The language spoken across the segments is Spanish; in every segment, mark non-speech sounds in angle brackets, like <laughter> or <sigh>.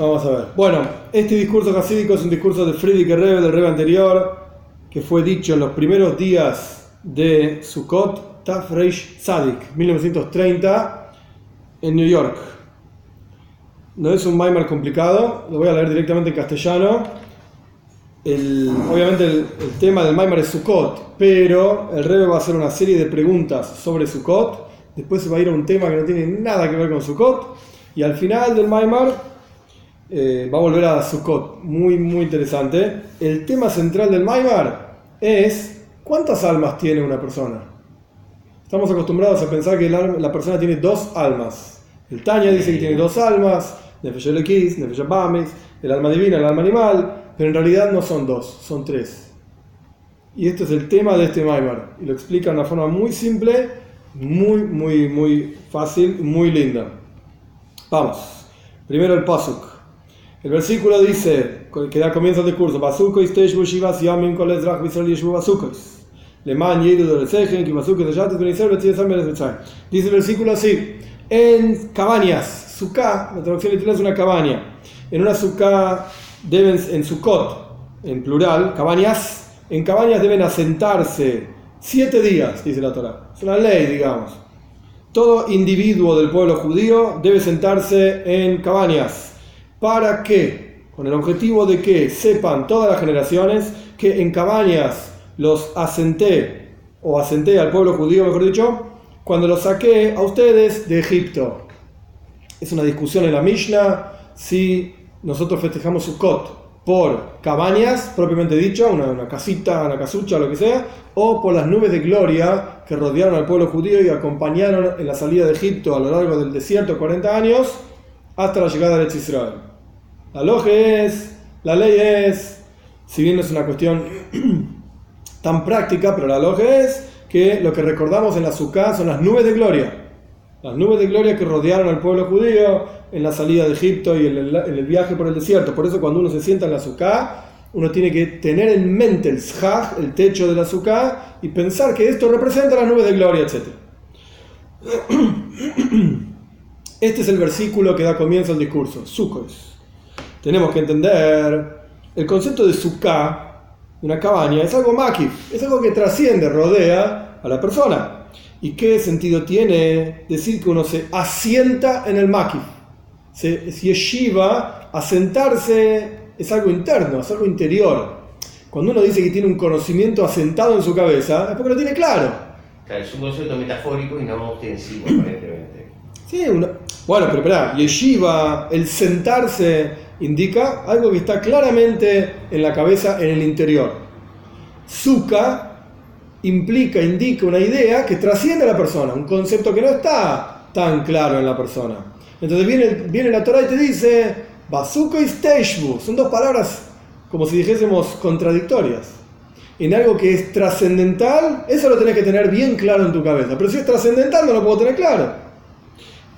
Vamos a ver. Bueno, este discurso hasídico es un discurso de Friedrich Rebbe, del Rebbe anterior, que fue dicho en los primeros días de Sukkot, Taf Reish Tzadik, 1930, en New York. No es un Maimar complicado, lo voy a leer directamente en castellano. obviamente el, tema del Maimar es Sukkot, pero el Rebbe va a hacer una serie de preguntas sobre Sukkot. Después se va a ir a un tema que no tiene nada que ver con Sukkot. Y al final del Maimar eh, va a volver a Sukkot, muy, muy interesante. El tema central del Maimar es ¿cuántas almas tiene una persona? Estamos acostumbrados a pensar que la, persona tiene dos almas. El Tanya dice que tiene dos almas, Nefesh Elekis, Nefesh el alma divina, el alma animal, pero en realidad no son dos, son tres. Y este es el tema de este Maimar, y lo explica de una forma muy simple, muy, muy, muy fácil, muy linda. Vamos, primero el Pasuk. El versículo dice, que da comienzo del curso, Basukois Teshbu Shivas Yamin Kol Ezrach Bisrael Yeshu Basukois. Leman Yedu del Sejen, que Basukois de Yates Benicer Betzir Samer Dice el versículo así, en cabañas, Sukkah, la traducción literal es una cabaña. En una Sukkah deben, en Sukkot, en plural, cabañas, en cabañas deben asentarse siete días, dice la Torah. Es una ley, digamos. Todo individuo del pueblo judío debe sentarse en cabañas ¿Para qué? Con el objetivo de que sepan todas las generaciones que en cabañas los asenté, o asenté al pueblo judío, mejor dicho, cuando los saqué a ustedes de Egipto. Es una discusión en la Mishnah si nosotros festejamos Sukkot por cabañas, propiamente dicho, una, una, casita, una casucha, lo que sea, o por las nubes de gloria que rodearon al pueblo judío y acompañaron en la salida de Egipto a lo largo del desierto 40 años hasta la llegada de Israel. La logia es, la ley es, si bien no es una cuestión <clears throat> tan práctica, pero la logia es que lo que recordamos en la Sukkah son las nubes de gloria. Las nubes de gloria que rodearon al pueblo judío en la salida de Egipto y en el, viaje por el desierto. Por eso cuando uno se sienta en la Sukkah, uno tiene que tener en mente el Shach, el techo de la Sukkah, y pensar que esto representa las nubes de gloria, etc. <clears throat> Este es el versículo que da comienzo al discurso. Sukkot tenemos que entender el concepto de sukkah, una cabaña, es algo makif, es algo que trasciende, rodea a la persona. ¿Y qué sentido tiene decir que uno se asienta en el makif? Si yeshiva, asentarse es algo interno, es algo interior. Cuando uno dice que tiene un conocimiento asentado en su cabeza, es porque lo tiene claro. Claro, es un concepto metafórico y no ostensivo, aparentemente. Sí, bueno, pero espera, yeshiva, el sentarse indica algo que está claramente en la cabeza, en el interior. Suka implica, indica una idea que trasciende a la persona, un concepto que no está tan claro en la persona. Entonces viene, viene la Torah y te dice, Basuka y Steishbu, son dos palabras como si dijésemos contradictorias. En algo que es trascendental, eso lo tenés que tener bien claro en tu cabeza. Pero si es trascendental, no lo puedo tener claro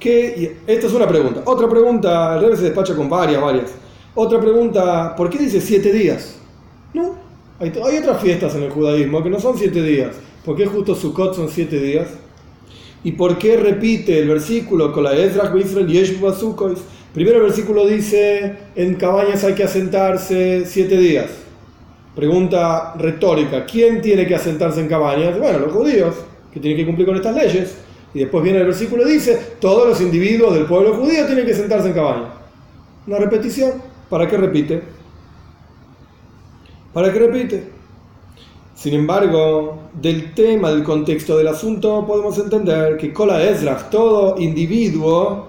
que, esta es una pregunta. Otra pregunta, el rey se despacha con varias, varias. Otra pregunta, ¿por qué dice siete días? No, hay, otras fiestas en el judaísmo que no son siete días. ¿Por qué justo Sukkot son siete días? ¿Y por qué repite el versículo con la Ezra Israel Yeshua Primero el versículo dice, en cabañas hay que asentarse siete días. Pregunta retórica, ¿quién tiene que asentarse en cabañas? Bueno, los judíos, que tienen que cumplir con estas leyes. Y después viene el versículo y dice, todos los individuos del pueblo judío tienen que sentarse en cabaña. Una repetición. ¿Para qué repite? ¿Para qué repite? Sin embargo, del tema, del contexto del asunto, podemos entender que Kola Ezra, todo individuo,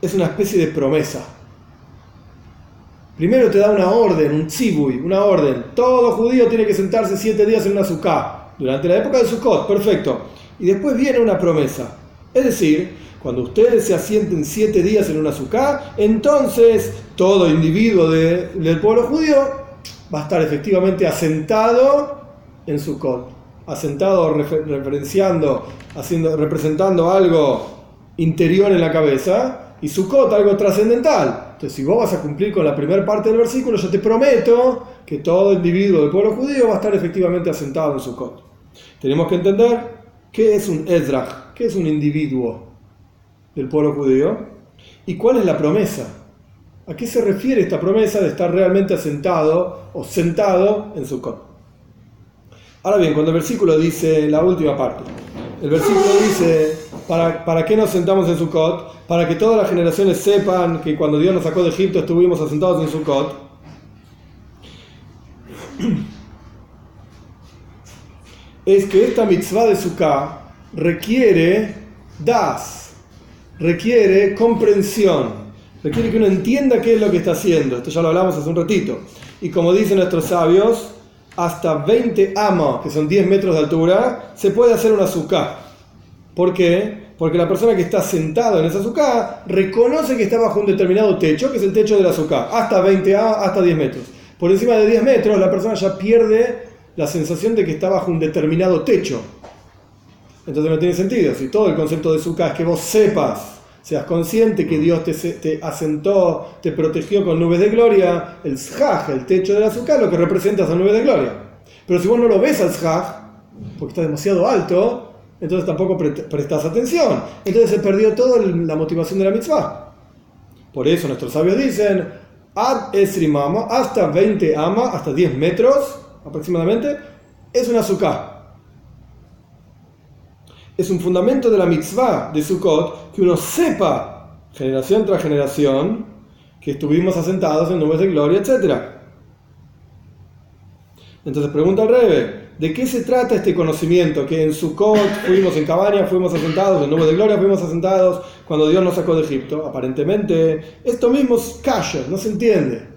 es una especie de promesa. Primero te da una orden, un tzibui, una orden. Todo judío tiene que sentarse siete días en una sukkah. Durante la época de Sukkot, perfecto y después viene una promesa. Es decir, cuando ustedes se asienten siete días en una azúcar, entonces todo individuo del pueblo judío va a estar efectivamente asentado en Sukkot, asentado referenciando, haciendo, representando algo interior en la cabeza y Sukkot algo trascendental. Entonces, si vos vas a cumplir con la primera parte del versículo, yo te prometo que todo individuo del pueblo judío va a estar efectivamente asentado en Sukkot. Tenemos que entender ¿Qué es un Ezrach? ¿Qué es un individuo del pueblo judío? ¿Y cuál es la promesa? ¿A qué se refiere esta promesa de estar realmente asentado o sentado en Sukkot? Ahora bien, cuando el versículo dice la última parte, el versículo dice, ¿para, ¿para qué nos sentamos en Sukkot? Para que todas las generaciones sepan que cuando Dios nos sacó de Egipto estuvimos asentados en Sukkot. Es que esta mitzvah de Sukkot requiere das, requiere comprensión, requiere que uno entienda qué es lo que está haciendo. Esto ya lo hablamos hace un ratito. Y como dicen nuestros sabios, hasta 20 amos, que son 10 metros de altura, se puede hacer una azúcar. ¿Por qué? Porque la persona que está sentado en esa azúcar reconoce que está bajo un determinado techo, que es el techo de la azúcar, hasta 20 amos, hasta 10 metros. Por encima de 10 metros, la persona ya pierde la sensación de que está bajo un determinado techo. Entonces no tiene sentido. Si todo el concepto de azúcar es que vos sepas seas consciente que Dios te, te, asentó, te protegió con nubes de gloria, el shaj, el techo del azúcar, lo que representa esa nube de gloria. Pero si vos no lo ves al shaj, porque está demasiado alto, entonces tampoco prestas atención. Entonces se perdió toda la motivación de la mitzvah. Por eso nuestros sabios dicen, ad esrimama, hasta 20 ama, hasta 10 metros aproximadamente, es un azúcar es un fundamento de la mitzvah de Sukkot que uno sepa, generación tras generación, que estuvimos asentados en nubes de gloria, etc. Entonces pregunta al Rebe, ¿de qué se trata este conocimiento? Que en Sukkot fuimos en Cabaña, fuimos asentados, en nubes de gloria fuimos asentados cuando Dios nos sacó de Egipto. Aparentemente, esto mismo es no se entiende.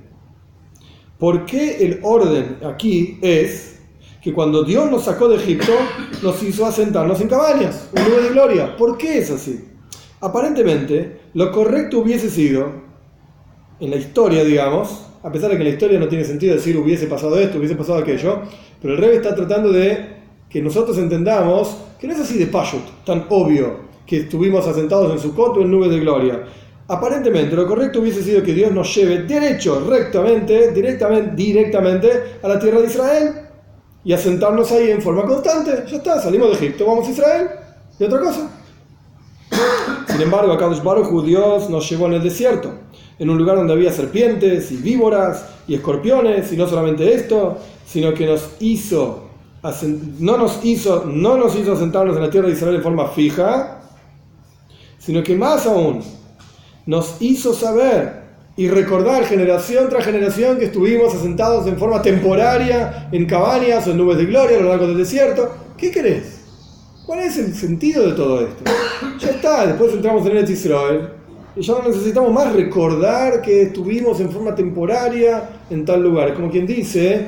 ¿Por qué el orden aquí es que cuando Dios nos sacó de Egipto, nos hizo asentarnos en cabañas, un nube de gloria. ¿Por qué es así? Aparentemente, lo correcto hubiese sido, en la historia, digamos, a pesar de que la historia no tiene sentido decir hubiese pasado esto, hubiese pasado aquello, pero el rey está tratando de que nosotros entendamos que no es así de payut, tan obvio, que estuvimos asentados en su coto en nubes de gloria. Aparentemente, lo correcto hubiese sido que Dios nos lleve derecho, rectamente, directamente, directamente a la tierra de Israel y asentarnos ahí en forma constante. Ya está, salimos de Egipto, vamos a Israel. Y otra cosa. Sin embargo, acá Baruj Dios nos llevó en el desierto, en un lugar donde había serpientes y víboras y escorpiones, y no solamente esto, sino que nos hizo, no nos hizo, no nos hizo asentarnos en la tierra de Israel en forma fija, sino que más aún, nos hizo saber y recordar generación tras generación que estuvimos asentados en forma temporaria en cabañas o en nubes de gloria a lo largo del desierto. ¿Qué querés? ¿Cuál es el sentido de todo esto? Ya está, después entramos en el Israel y ya no necesitamos más recordar que estuvimos en forma temporaria en tal lugar. Como quien dice,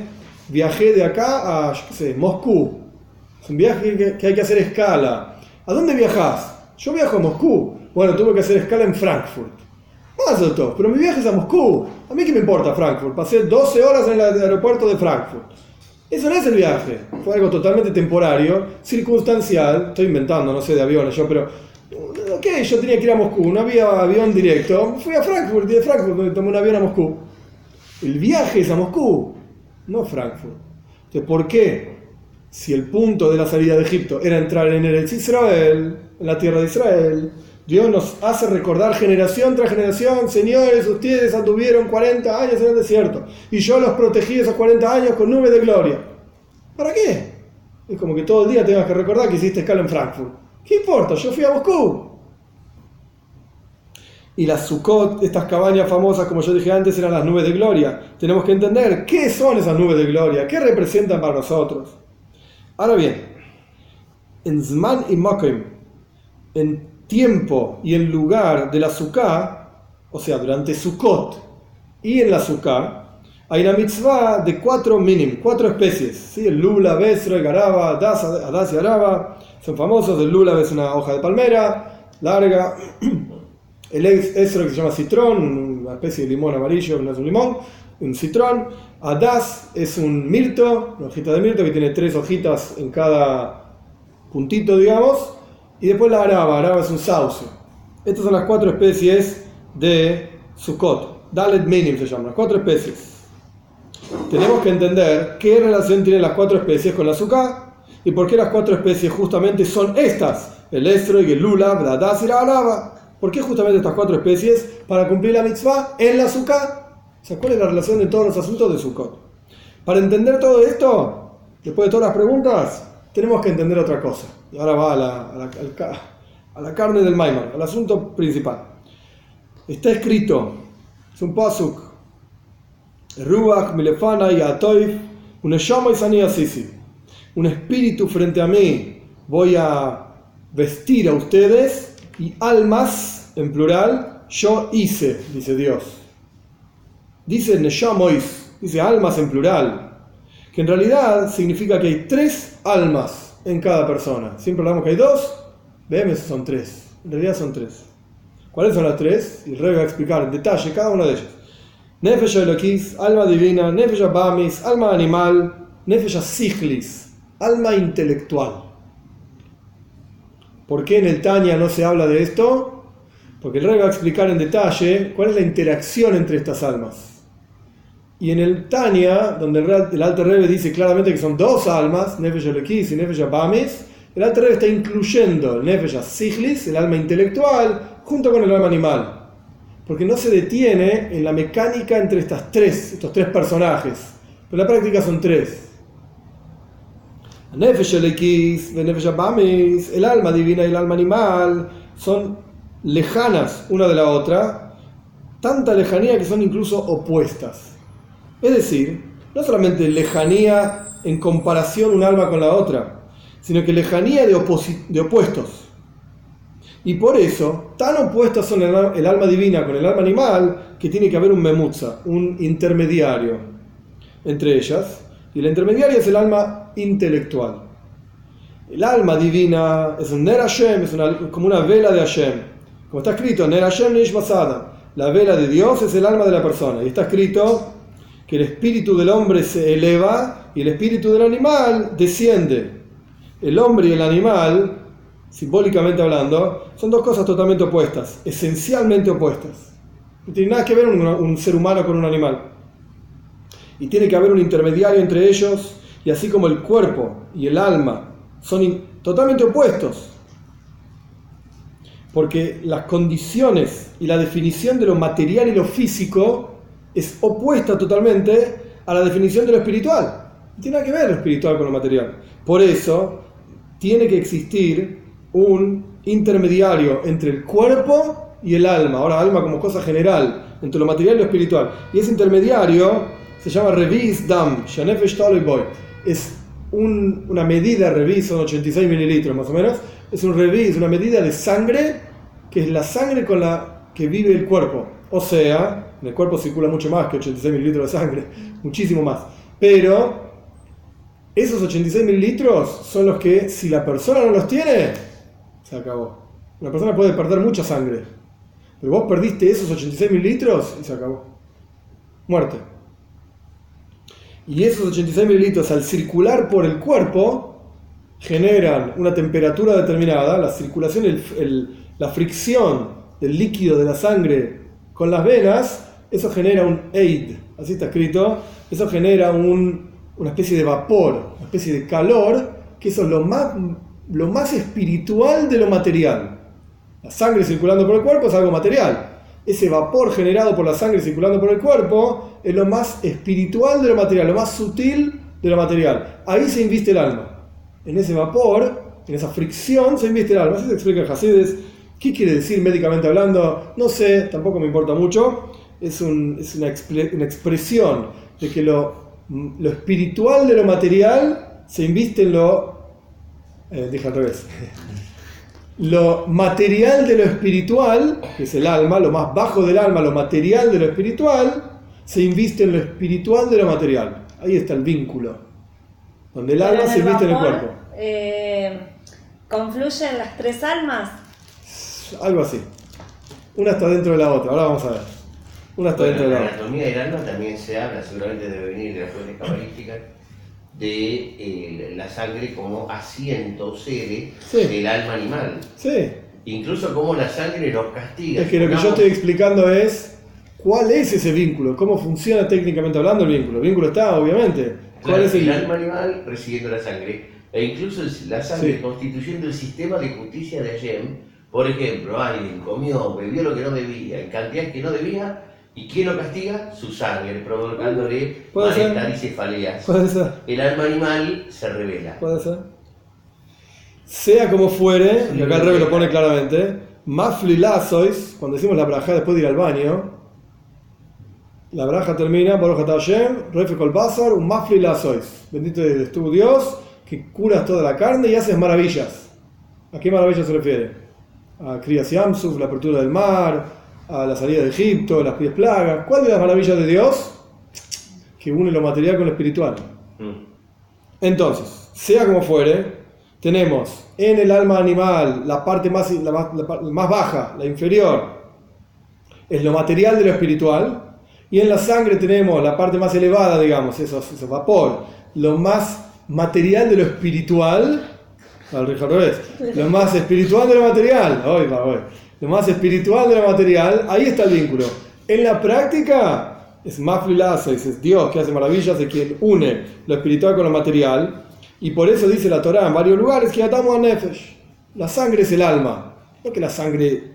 viajé de acá a, yo qué sé, Moscú. Es un viaje que hay que hacer escala. ¿A dónde viajás? Yo viajo a Moscú. Bueno, tuve que hacer escala en Frankfurt. Más pero mi viaje es a Moscú. A mí qué me importa Frankfurt. Pasé 12 horas en el aeropuerto de Frankfurt. Eso no es el viaje. Fue algo totalmente temporario, circunstancial. Estoy inventando, no sé de aviones yo, pero. Ok, yo tenía que ir a Moscú. No había avión directo. Fui a Frankfurt y de Frankfurt tomé un avión a Moscú. El viaje es a Moscú, no Frankfurt. Entonces, ¿por qué? Si el punto de la salida de Egipto era entrar en el Israel, en la tierra de Israel, Dios nos hace recordar generación tras generación, señores, ustedes anduvieron 40 años en el desierto y yo los protegí esos 40 años con nubes de gloria. ¿Para qué? Es como que todo el día tengas que recordar que hiciste escala en Frankfurt. ¿Qué importa? Yo fui a Moscú. Y las Sukkot, estas cabañas famosas, como yo dije antes, eran las nubes de gloria. Tenemos que entender qué son esas nubes de gloria, qué representan para nosotros. Ahora bien, en Zman y Mokim, en tiempo y el lugar de la o sea, durante Sukkot y en la Sukkah, hay una mitzvah de cuatro mínimos, cuatro especies. ¿sí? El lula, besra, garaba, adas y araba son famosos. El lula es una hoja de palmera larga. <clears throat> El esro que se llama citrón, una especie de limón amarillo, no es un limón, un citrón. Adas es un mirto, una hojita de mirto que tiene tres hojitas en cada puntito, digamos. Y después la araba, araba es un sauce. Estas son las cuatro especies de Sukkot. Dalet Minim se llaman, las cuatro especies. Tenemos que entender qué relación tienen las cuatro especies con la azúcar y por qué las cuatro especies justamente son estas, el estro el lula, la la araba. ¿Por qué justamente estas cuatro especies? Para cumplir la mitzvah en la Sukkah. O sea, ¿cuál es la relación de todos los asuntos de Sukkot? Para entender todo esto, después de todas las preguntas, tenemos que entender otra cosa. Y ahora va a la, carne del Maimar, al asunto principal. Está escrito, es un pasuk, Ruach, Milefana y Atoif, un y. Un espíritu frente a mí voy a vestir a ustedes y almas, en plural, yo hice, dice Dios. Dice Neshamois, dice almas en plural, que en realidad significa que hay tres almas en cada persona. Siempre hablamos que hay dos, vemos son tres. En realidad son tres. ¿Cuáles son las tres? Y rey va a explicar en detalle cada una de ellas. Nefesh Eloquis, alma divina, Nefesh Bamis, alma animal, Nefesh Siglis, alma intelectual. ¿Por qué en el Tania no se habla de esto? Porque el rey va a explicar en detalle cuál es la interacción entre estas almas. Y en el Tania, donde el, Alto Rebbe dice claramente que son dos almas, Nefesh Eloquis y Nefesh Bamis, el Alto Rebbe está incluyendo el Nefesh Siglis, el alma intelectual, junto con el alma animal. Porque no se detiene en la mecánica entre estas tres, estos tres personajes. Pero en la práctica son tres. El alma divina y el alma animal son lejanas una de la otra, tanta lejanía que son incluso opuestas. Es decir, no solamente lejanía en comparación un alma con la otra, sino que lejanía de, opuestos. Y por eso, tan opuestas son el, alma divina con el alma animal, que tiene que haber un memutza, un intermediario entre ellas. Y el intermediario es el alma intelectual. El alma divina es un Ner Hashem, es como una vela de Hashem. Como está escrito, Ner Hashem Nishmasada. La vela de Dios es el alma de la persona. Y está escrito que el espíritu del hombre se eleva y el espíritu del animal desciende. El hombre y el animal simbólicamente hablando, son dos cosas totalmente opuestas, esencialmente opuestas. No tiene nada que ver un, ser humano con un animal. Y tiene que haber un intermediario entre ellos, y así como el cuerpo y el alma son totalmente opuestos, porque las condiciones y la definición de lo material y lo físico es opuesta totalmente a la definición de lo espiritual. No tiene nada que ver lo espiritual con lo material. Por eso tiene que existir un intermediario entre el cuerpo y el alma. Ahora, alma como cosa general, entre lo material y lo espiritual. Y ese intermediario se llama Revis Dam, Boy. Es un, una medida, Revis, son 86 mililitros más o menos. Es un Revis, una medida de sangre, que es la sangre con la que vive el cuerpo. O sea, en el cuerpo circula mucho más que 86 mililitros de sangre, muchísimo más. Pero esos 86 mililitros son los que, si la persona no los tiene, se acabó. Una persona puede perder mucha sangre, pero vos perdiste esos 86 mililitros y se acabó. Muerte. Y esos 86 mililitros al circular por el cuerpo generan una temperatura determinada, la circulación, la fricción del líquido de la sangre con las venas, eso genera un aid, así está escrito, eso genera un, una especie de vapor, una especie de calor, que eso es lo más lo más espiritual de lo material. La sangre circulando por el cuerpo es algo material. Ese vapor generado por la sangre circulando por el cuerpo es lo más espiritual de lo material, lo más sutil de lo material. Ahí se inviste el alma. En ese vapor, en esa fricción, se inviste el alma. Así se explica el Hasides. ¿Qué quiere decir médicamente hablando? No sé, tampoco me importa mucho. Es, una, expresión de que lo, lo espiritual de lo material se inviste en lo eh, dije al revés. <laughs> Lo material de lo espiritual, que es el alma, lo más bajo del alma, lo material de lo espiritual, se inviste en lo espiritual de lo material. Ahí está el vínculo. Donde el alma se inviste en el cuerpo. Eh, ¿Confluyen las tres almas? Algo así. Una está dentro de la otra. Ahora vamos a ver. Una está dentro de la, otra. La anatomía del alma también se habla, seguramente debe venir de las fuentes cabalísticas de eh, la sangre como asiento, sede del alma animal. Sí. Incluso como la sangre nos castiga. Es que lo que yo estoy explicando es cuál es ese vínculo, cómo funciona técnicamente hablando el vínculo. El vínculo está, obviamente. ¿Cuál es el... alma animal recibiendo la sangre? E incluso la sangre constituyendo el sistema de justicia de Hashem, Por ejemplo, alguien comió, bebió lo que no debía, en cantidad que no debía, ¿y quién lo castiga? Su sangre, provocándole malestar y cefaleas. Puede ser. El alma animal se revela. Puede ser. Sea como fuere, y acá el rey lo pone claramente, Mafli sois, cuando decimos la braja después de ir al baño, la braja termina, Baruch Hashem, Refe Kol Basar, un Mafli sois. Bendito eres tu Dios, que curas toda la carne y haces maravillas. ¿A qué maravillas se refiere? A Kriyas Yamsuf, la apertura del mar, a la salida de Egipto, las pies plagas. ¿Cuál de las maravillas de Dios? Que une lo material con lo espiritual. Mm. Entonces, sea como fuere, tenemos en el alma animal la parte más, la más, baja, la inferior, es lo material de lo espiritual, y en la sangre tenemos la parte más elevada, digamos, esos, esos vapor, lo más material de lo espiritual, al revés, lo más espiritual de lo material, hoy, hoy, lo más espiritual de lo material, ahí está el vínculo. En la práctica es más es Dios que hace maravillas, de quien une lo espiritual con lo material, y por eso dice la Torah en varios lugares que atamos a Nefesh. La sangre es el alma. No que la sangre,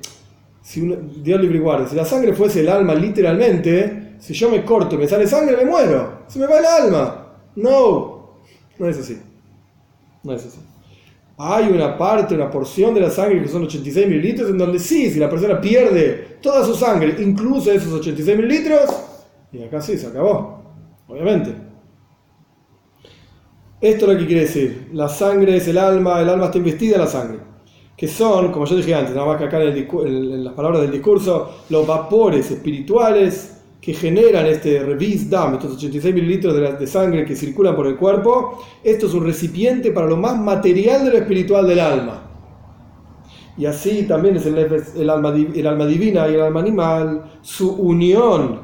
si Dios libre guarde, si la sangre fuese el alma literalmente, si yo me corto y me sale sangre, me muero. Se me va el alma. No, no es así. No es así. Hay una parte, una porción de la sangre que son 86 mililitros, en donde sí, si la persona pierde toda su sangre, incluso esos 86 mililitros, y acá sí, se acabó. Obviamente. Esto es lo que quiere decir. La sangre es el alma, el alma está investida en la sangre. Que son, como yo dije antes, nada más que acá en, las palabras del discurso, los vapores espirituales que generan este revis dam, estos 86 mililitros de, sangre que circulan por el cuerpo. Esto es un recipiente para lo más material de lo espiritual del alma. Y así también es el, el, alma, el alma divina y el alma animal, su unión.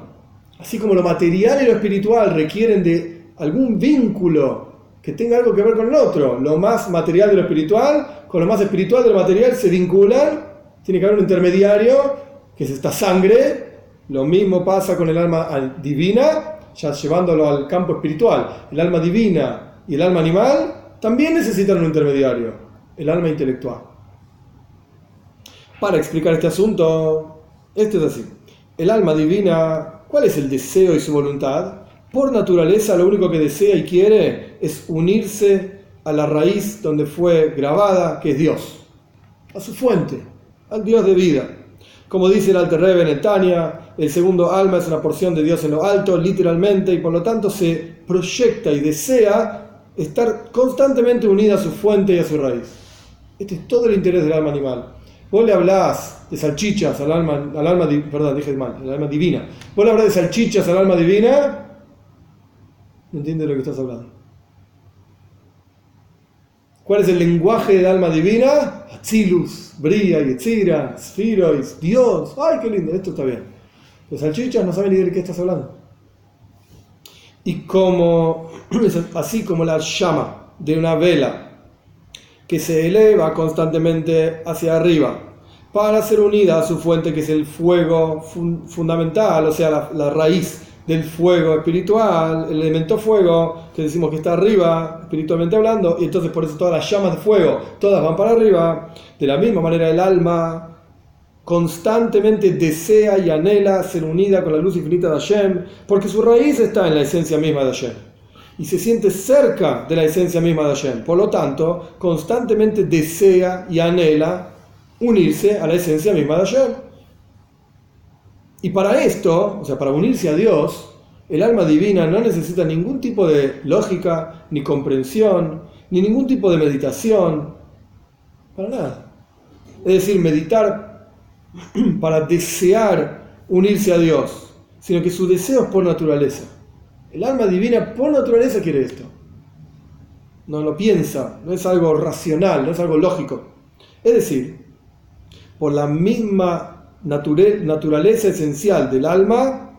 Así como lo material y lo espiritual requieren de algún vínculo que tenga algo que ver con el otro. Lo más material de lo espiritual, con lo más espiritual de lo material se vinculan. Tiene que haber un intermediario, que es esta sangre. Lo mismo pasa con el alma divina, ya llevándolo al campo espiritual. El alma divina y el alma animal también necesitan un intermediario, el alma intelectual. Para explicar este asunto, esto es así. El alma divina, ¿cuál es el deseo y su voluntad? por naturaleza lo único que desea y quiere es unirse a la raíz donde fue grabada, que es Dios, a su fuente, al Dios de vida. Como dice el Alter Rebbe en Tania, el segundo alma es una porción de Dios en lo alto, literalmente, y por lo tanto se proyecta y desea estar constantemente unida a su fuente y a su raíz. Este es todo el interés del alma animal. Vos le hablás de salchichas al alma, al alma perdón, dije mal, al alma divina. Vos le hablás de salchichas al alma divina no entiende de lo que estás hablando. ¿Cuál es el lenguaje del alma divina? Atzilus, Bria, Yetzira, Sphirois, Dios. ¡Ay, qué lindo! Esto está bien. Los salchichas no saben ni de qué estás hablando. Y como, <clears throat> así como la llama de una vela que se eleva constantemente hacia arriba para ser unida a su fuente que es el fuego fundamental, o sea, la, la raíz del fuego espiritual, el elemento fuego, que decimos que está arriba, espiritualmente hablando, y entonces por eso todas las llamas de fuego, todas van para arriba. De la misma manera el alma constantemente desea y anhela ser unida con la luz infinita de Hashem, porque su raíz está en la esencia misma de Hashem. Y se siente cerca de la esencia misma de Hashem. Por lo tanto, constantemente desea y anhela unirse a la esencia misma de Hashem. Y para esto, o sea, para unirse a Dios, el alma divina no necesita ningún tipo de lógica, ni comprensión, ni ningún tipo de meditación, para nada. Es decir, meditar <clears throat> para desear unirse a Dios, sino que su deseo es por naturaleza. El alma divina por naturaleza quiere esto. No lo piensa, no es algo racional, no es algo lógico. Es decir, por la misma naturaleza esencial del alma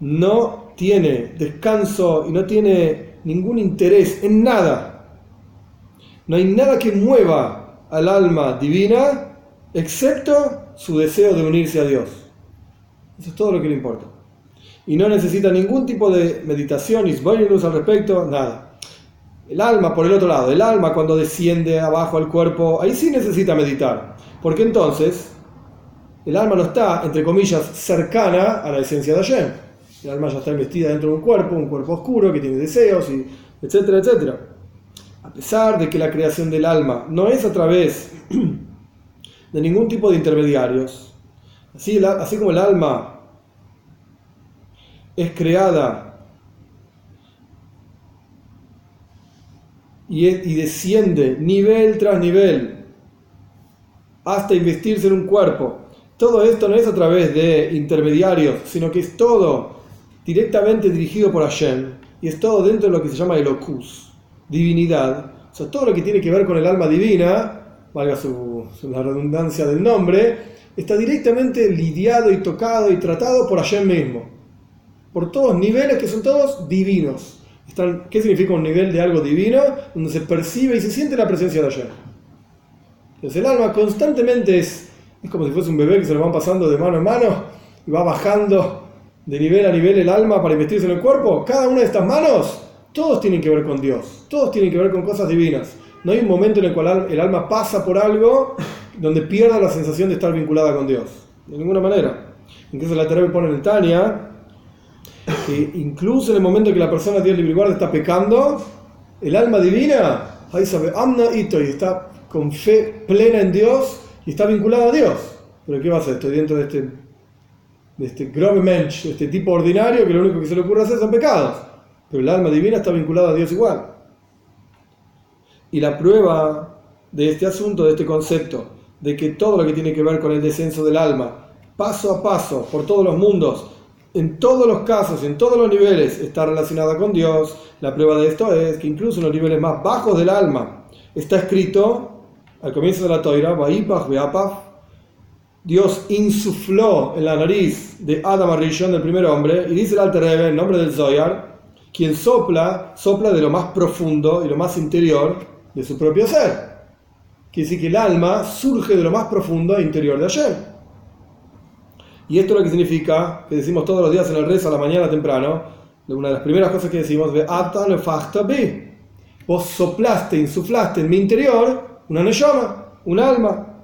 no tiene descanso y no tiene ningún interés en nada. No hay nada que mueva al alma divina excepto su deseo de unirse a Dios. Eso es todo lo que le importa. Y no necesita ningún tipo de meditación luz al respecto, nada. El alma, por el otro lado, el alma cuando desciende abajo al cuerpo, ahí sí necesita meditar Porque entonces el alma no está, entre comillas, cercana a la esencia de Hashem. El alma ya está investida dentro de un cuerpo, un cuerpo oscuro que tiene deseos, y etcétera, etcétera. A pesar de que la creación del alma no es a través <clears throat> de ningún tipo de intermediarios, así, así como el alma es creada y, y desciende nivel tras nivel hasta investirse en un cuerpo todo esto no es a través de intermediarios, sino que es todo directamente dirigido por Hashem y es todo dentro de lo que se llama el Okus, divinidad. O sea, todo lo que tiene que ver con el alma divina, valga su, la redundancia del nombre, está directamente lidiado y tocado y tratado por Hashem mismo. Por todos niveles que son todos divinos. ¿Qué significa un nivel de algo divino? Donde se percibe y se siente la presencia de Hashem. Entonces el alma constantemente es es como si fuese un bebé que se lo van pasando de mano en mano y va bajando de nivel a nivel el alma para investirse en el cuerpo. Cada una de estas manos, todos tienen que ver con Dios, todos tienen que ver con cosas divinas. No hay un momento en el cual el alma pasa por algo donde pierda la sensación de estar vinculada con Dios. De ninguna manera. Incluso la Terapia pone en Tania que incluso en el momento que la persona Dios libre está pecando, el alma divina, ahí sabe, amna y está con fe plena en Dios y está vinculado a Dios. Pero ¿qué va a hacer? Estoy dentro de este, de este mensch, de este tipo ordinario que lo único que se le ocurre hacer son pecados. Pero el alma divina está vinculada a Dios igual. Y la prueba de este asunto, de este concepto, de que todo lo que tiene que ver con el descenso del alma, paso a paso, por todos los mundos, en todos los casos, en todos los niveles, está relacionada con Dios. La prueba de esto es que incluso en los niveles más bajos del alma está escrito al comienzo de la toira, Dios insufló en la nariz de Adam Arishon, del primer hombre, y dice el Alter Rebbe, en nombre del Zoyar, quien sopla, sopla de lo más profundo y lo más interior de su propio ser. Quiere decir que el alma surge de lo más profundo e interior de ayer. Y esto es lo que significa, que decimos todos los días en el rezo a la mañana temprano, una de las primeras cosas que decimos, vos soplaste, insuflaste en mi interior una neshama, un alma,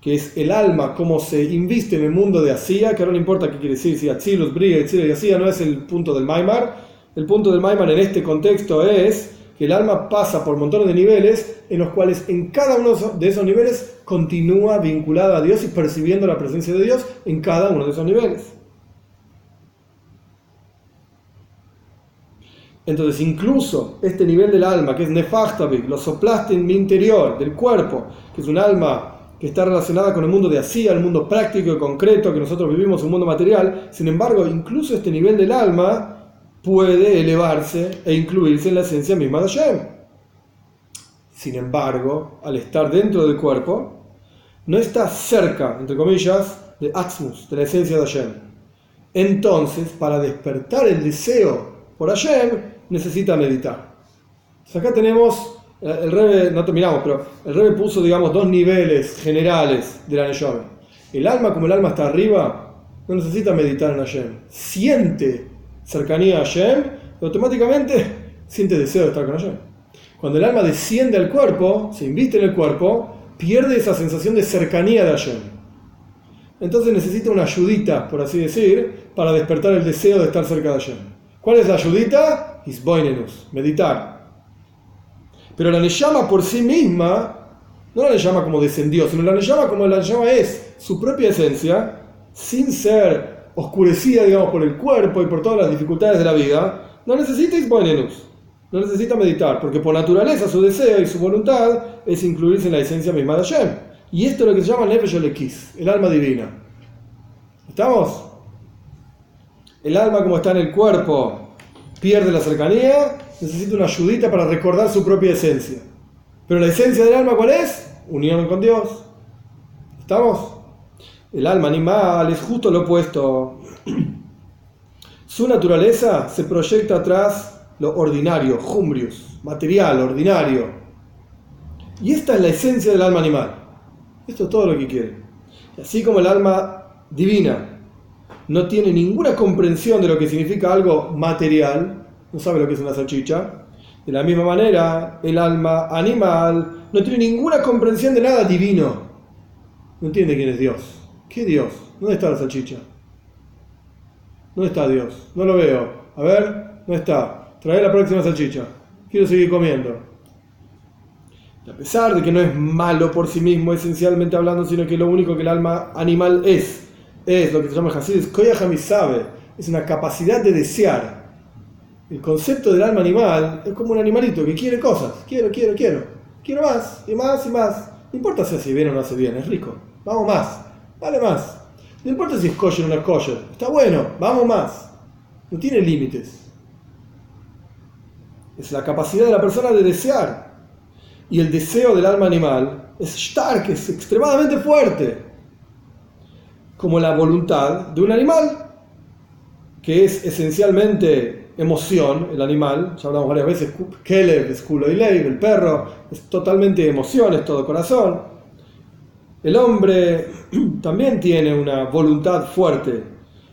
que es el alma como se inviste en el mundo de Asia, que ahora no importa qué quiere decir, si Atzilus, Briga, y Asia no es el punto del Maimar. El punto del Maimar en este contexto es que el alma pasa por montones de niveles en los cuales en cada uno de esos niveles continúa vinculada a Dios y percibiendo la presencia de Dios en cada uno de esos niveles. Entonces, incluso este nivel del alma, que es nefachtabik, lo soplaste en mi interior, del cuerpo, que es un alma que está relacionada con el mundo de así, el mundo práctico y concreto, que nosotros vivimos, un mundo material, sin embargo, incluso este nivel del alma puede elevarse e incluirse en la esencia misma de Hashem. Sin embargo, al estar dentro del cuerpo, no está cerca, entre comillas, de Atzmus, de la esencia de Hashem. Entonces, para despertar el deseo por Hashem, necesita meditar. acá tenemos, eh, el Rebe, no terminamos, pero el Rebe puso, digamos, dos niveles generales de la Neshome. El alma, como el alma está arriba, no necesita meditar en Hashem. Siente cercanía a Hashem, y automáticamente <laughs> siente deseo de estar con Hashem. Cuando el alma desciende al cuerpo, se inviste en el cuerpo, pierde esa sensación de cercanía de Hashem. Entonces necesita una ayudita, por así decir, para despertar el deseo de estar cerca de Hashem. ¿Cuál es la ayudita? Isboinenus, meditar. Pero la llama por sí misma no la llama como descendió, sino la llama como la llama es su propia esencia, sin ser oscurecida, digamos, por el cuerpo y por todas las dificultades de la vida, no necesita Isboinenus, no necesita meditar, porque por naturaleza su deseo y su voluntad es incluirse en la esencia misma de Hashem. Y esto es lo que se llama Nefesh el alma divina. ¿Estamos? el alma como está en el cuerpo pierde la cercanía, necesita una ayudita para recordar su propia esencia. Pero la esencia del alma, ¿cuál es? Unión con Dios. ¿Estamos? El alma animal es justo lo opuesto. Su naturaleza se proyecta atrás lo ordinario, jumbrius, material, ordinario. Y esta es la esencia del alma animal. Esto es todo lo que quiere. Así como el alma divina no tiene ninguna comprensión de lo que significa algo material, no sabe lo que es una salchicha. De la misma manera, el alma animal no tiene ninguna comprensión de nada divino. No entiende quién es Dios. ¿Qué Dios? ¿Dónde está la salchicha? ¿Dónde está Dios? No lo veo. A ver, ¿dónde está? Trae la próxima salchicha. Quiero seguir comiendo. a pesar de que no es malo por sí mismo, esencialmente hablando, sino que lo único que el alma animal es, es lo que se llama Hasidis, Koyahami sabe, es una capacidad de desear. El concepto del alma animal es como un animalito que quiere cosas. Quiero, quiero, quiero. Quiero más, y más, y más. No importa si hace bien o no hace bien, es rico. Vamos más. Vale más. No importa si es kosher o no es kosher. Está bueno, vamos más. No tiene límites. Es la capacidad de la persona de desear. Y el deseo del alma animal es stark, es extremadamente fuerte. Como la voluntad de un animal, que es esencialmente emoción, el animal, ya hablamos varias veces, Kelev es culo y ley, el perro, es totalmente emoción, es todo corazón. El hombre <clears throat> también tiene una voluntad fuerte,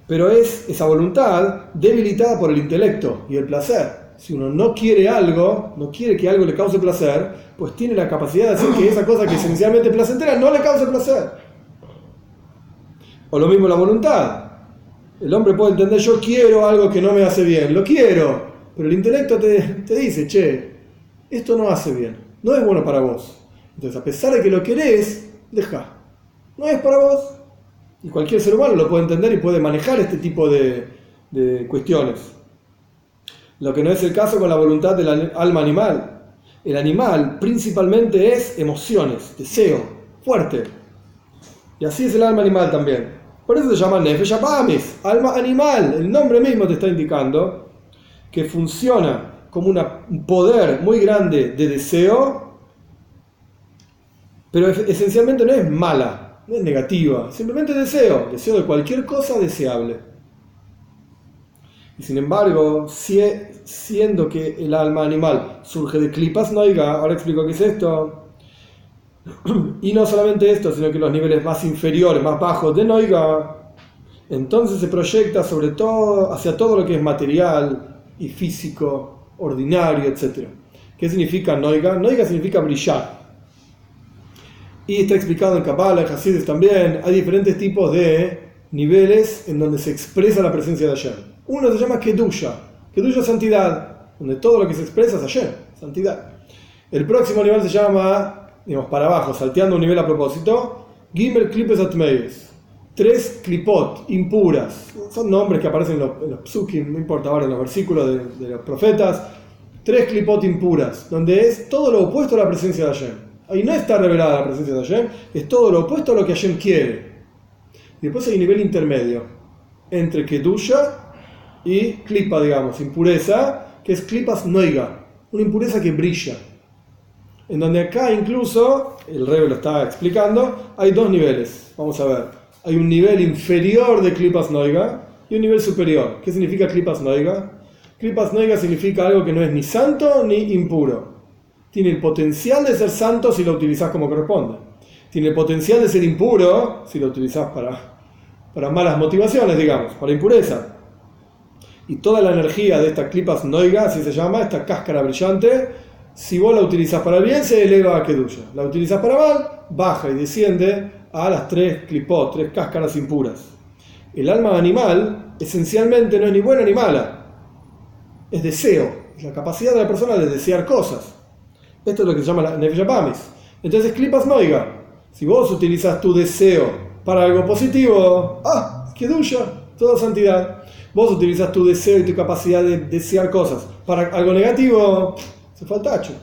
pero es esa voluntad debilitada por el intelecto y el placer. Si uno no quiere algo, no quiere que algo le cause placer, pues tiene la capacidad de hacer que esa cosa que es esencialmente placentera no le cause placer. O lo mismo la voluntad. El hombre puede entender, yo quiero algo que no me hace bien, lo quiero, pero el intelecto te, te dice, che, esto no hace bien, no es bueno para vos. Entonces, a pesar de que lo querés, deja. No es para vos. Y cualquier ser humano lo puede entender y puede manejar este tipo de, de cuestiones. Lo que no es el caso con la voluntad del alma animal. El animal principalmente es emociones, deseo, fuerte. Y así es el alma animal también. Por eso se llama Nefesh Apamis, alma animal. El nombre mismo te está indicando que funciona como un poder muy grande de deseo, pero esencialmente no es mala, no es negativa, simplemente deseo, deseo de cualquier cosa deseable. Y sin embargo, siendo que el alma animal surge de clipas noiga, ahora explico qué es esto, <clears throat> y no solamente esto, sino que los niveles más inferiores, más bajos de noiga, entonces se proyecta sobre todo hacia todo lo que es material y físico, ordinario, etc. ¿Qué significa noiga? Noiga significa brillar. Y está explicado en Kabbalah, en Hasidus también, hay diferentes tipos de niveles en donde se expresa la presencia de Hashem. Uno se llama Kedusha, Kedusha santidad, donde todo lo que se expresa es ayer, santidad. El próximo nivel se llama, digamos, para abajo, salteando un nivel a propósito, Gimel Clipes Atmeyes. Tres clipot impuras, son nombres que aparecen en los, en psukim, no importa ahora, en los versículos de, los profetas. Tres clipot impuras, donde es todo lo opuesto a la presencia de Hashem. Ahí no está revelada la presencia de Hashem, es todo lo opuesto a lo que Hashem quiere. Y después hay un nivel intermedio entre Kedusha y clipa, digamos, impureza, que es clipas noiga, una impureza que brilla. En donde acá incluso, el rey lo está explicando, hay dos niveles. Vamos a ver. Hay un nivel inferior de clipas noiga y un nivel superior. ¿Qué significa clipas noiga? Clipas noiga significa algo que no es ni santo ni impuro. Tiene el potencial de ser santo si lo utilizas como corresponde. Tiene el potencial de ser impuro si lo utilizas para, para malas motivaciones, digamos, para impureza y toda la energía de esta clipas noiga, así se llama, esta cáscara brillante, si vos la utilizas para bien, se eleva a Kedusha. La utilizas para mal, baja y desciende a las tres clipot, tres cáscaras impuras. El alma animal, esencialmente, no es ni buena ni mala. Es deseo, es la capacidad de la persona de desear cosas. Esto es lo que se llama la Nefesh Entonces, clipas noiga. Si vos utilizas tu deseo para algo positivo, ah, Kedusha, toda santidad vos utilizas tu deseo y tu capacidad de desear cosas para algo negativo, se fue al.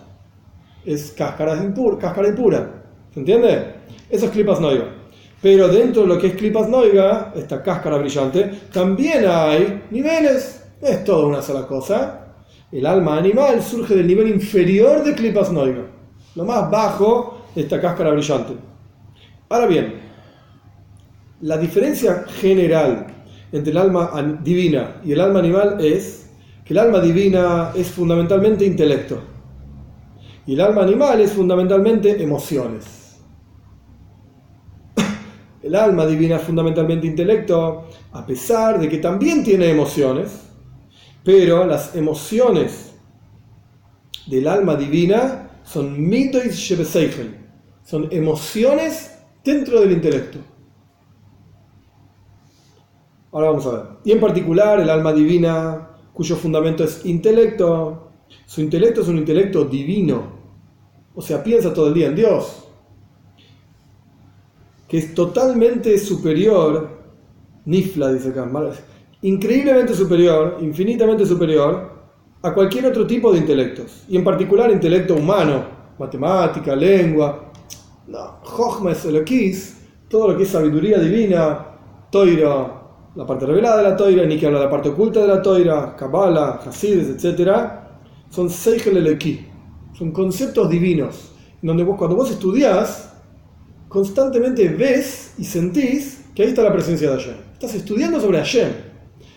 Es cáscara impura. Cáscara impura. ¿Se entiende? Eso es clipas noiga. Pero dentro de lo que es clipas noiga, esta cáscara brillante, también hay niveles. Es toda una sola cosa. El alma animal surge del nivel inferior de clipas noiga. Lo más bajo de esta cáscara brillante. Ahora bien, la diferencia general entre el alma divina y el alma animal es que el alma divina es fundamentalmente intelecto y el alma animal es fundamentalmente emociones. <coughs> El alma divina es fundamentalmente intelecto, a pesar de que también tiene emociones, pero las emociones del alma divina son mitos shebeseichel, son emociones dentro del intelecto. Ahora vamos a ver. Y en particular el alma divina, cuyo fundamento es intelecto, su intelecto es un intelecto divino, o sea, piensa todo el día en Dios, que es totalmente superior, Nifla dice acá, increíblemente superior, infinitamente superior a cualquier otro tipo de intelectos, y en particular intelecto humano, matemática, lengua, no, Jochmes todo lo que es sabiduría divina, Toira, la parte revelada de la Toira, ni que habla de la parte oculta de la Toira, Kabbalah, Hasides, etc., son Seichel son conceptos divinos, donde vos, cuando vos estudiás, constantemente ves y sentís que ahí está la presencia de Hashem. Estás estudiando sobre Hashem.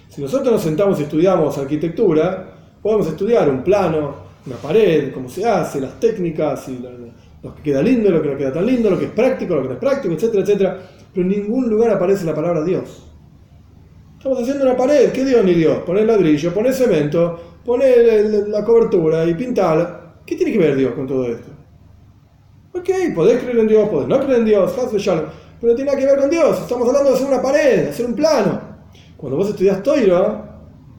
Si nosotros nos sentamos y estudiamos arquitectura, podemos estudiar un plano, una pared, cómo se hace, las técnicas, y lo, que queda lindo, lo que no queda tan lindo, lo que es práctico, lo que no es práctico, etcétera, etcétera. Pero en ningún lugar aparece la palabra Dios. Estamos haciendo una pared, ¿qué Dios ni Dios? Poner ladrillo, poner cemento, poner la cobertura y pintarla. ¿Qué tiene que ver Dios con todo esto? Ok, podés creer en Dios, podés no creer en Dios, pero tiene nada que ver con Dios. Estamos hablando de hacer una pared, hacer un plano. Cuando vos estudias Toiro,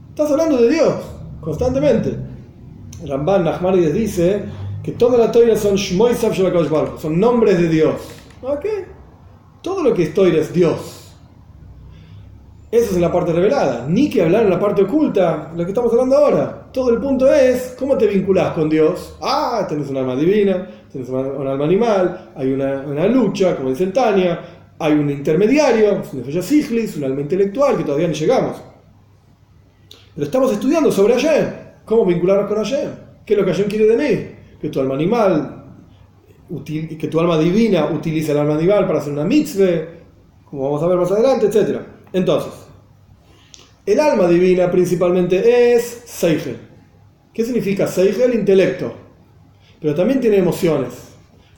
estás hablando de Dios constantemente. Ramban Nachmanides dice que toda la Toira son son nombres de Dios. ¿Ok? Todo lo que es Toira es Dios. Eso es la parte revelada. Ni que hablar en la parte oculta, lo que estamos hablando ahora. Todo el punto es cómo te vinculas con Dios. Ah, tenés un alma divina, tenés un alma animal, hay una, lucha, como dice Tania, hay un intermediario, fecha siglis, un alma intelectual que todavía no llegamos. Pero estamos estudiando sobre Hashem. ¿Cómo vincularnos con Hashem? ¿Qué es lo que Hashem quiere de mí? Que tu alma animal, que tu alma divina utilice el alma animal para hacer una mitzvah, como vamos a ver más adelante, etc. Entonces, el alma divina principalmente es Seigel. ¿Qué significa Seigel? Intelecto. Pero también tiene emociones.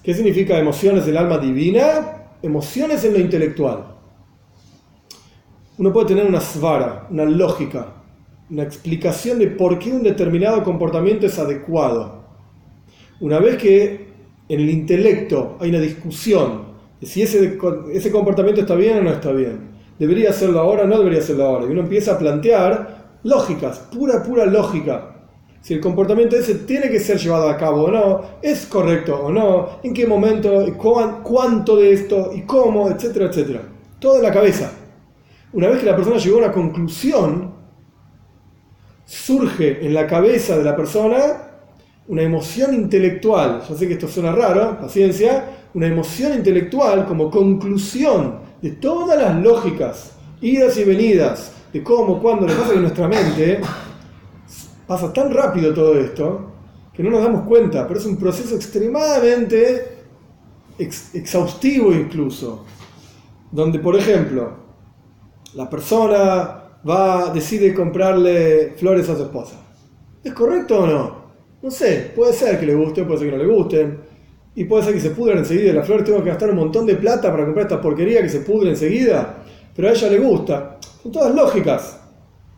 ¿Qué significa emociones del alma divina? Emociones en lo intelectual. Uno puede tener una svara, una lógica, una explicación de por qué un determinado comportamiento es adecuado. Una vez que en el intelecto hay una discusión de si ese, ese comportamiento está bien o no está bien, debería hacerlo ahora no debería hacerlo ahora, y uno empieza a plantear lógicas, pura, pura lógica. Si el comportamiento ese tiene que ser llevado a cabo o no, es correcto o no, en qué momento, cuánto de esto y cómo, etcétera, etcétera. Todo en la cabeza. Una vez que la persona llegó a una conclusión, surge en la cabeza de la persona una emoción intelectual, ya sé que esto suena raro, paciencia, una emoción intelectual como conclusión de todas las lógicas, idas y venidas, de cómo, cuándo, le pasa que nuestra mente pasa tan rápido todo esto que no nos damos cuenta, pero es un proceso extremadamente exhaustivo incluso, donde por ejemplo la persona va, decide comprarle flores a su esposa. ¿Es correcto o no? No sé, puede ser que le guste, puede ser que no le gusten. Y puede ser que se pudran enseguida. Las flores tengo que gastar un montón de plata para comprar esta porquería que se pudre enseguida. Pero a ella le gusta. Son todas lógicas.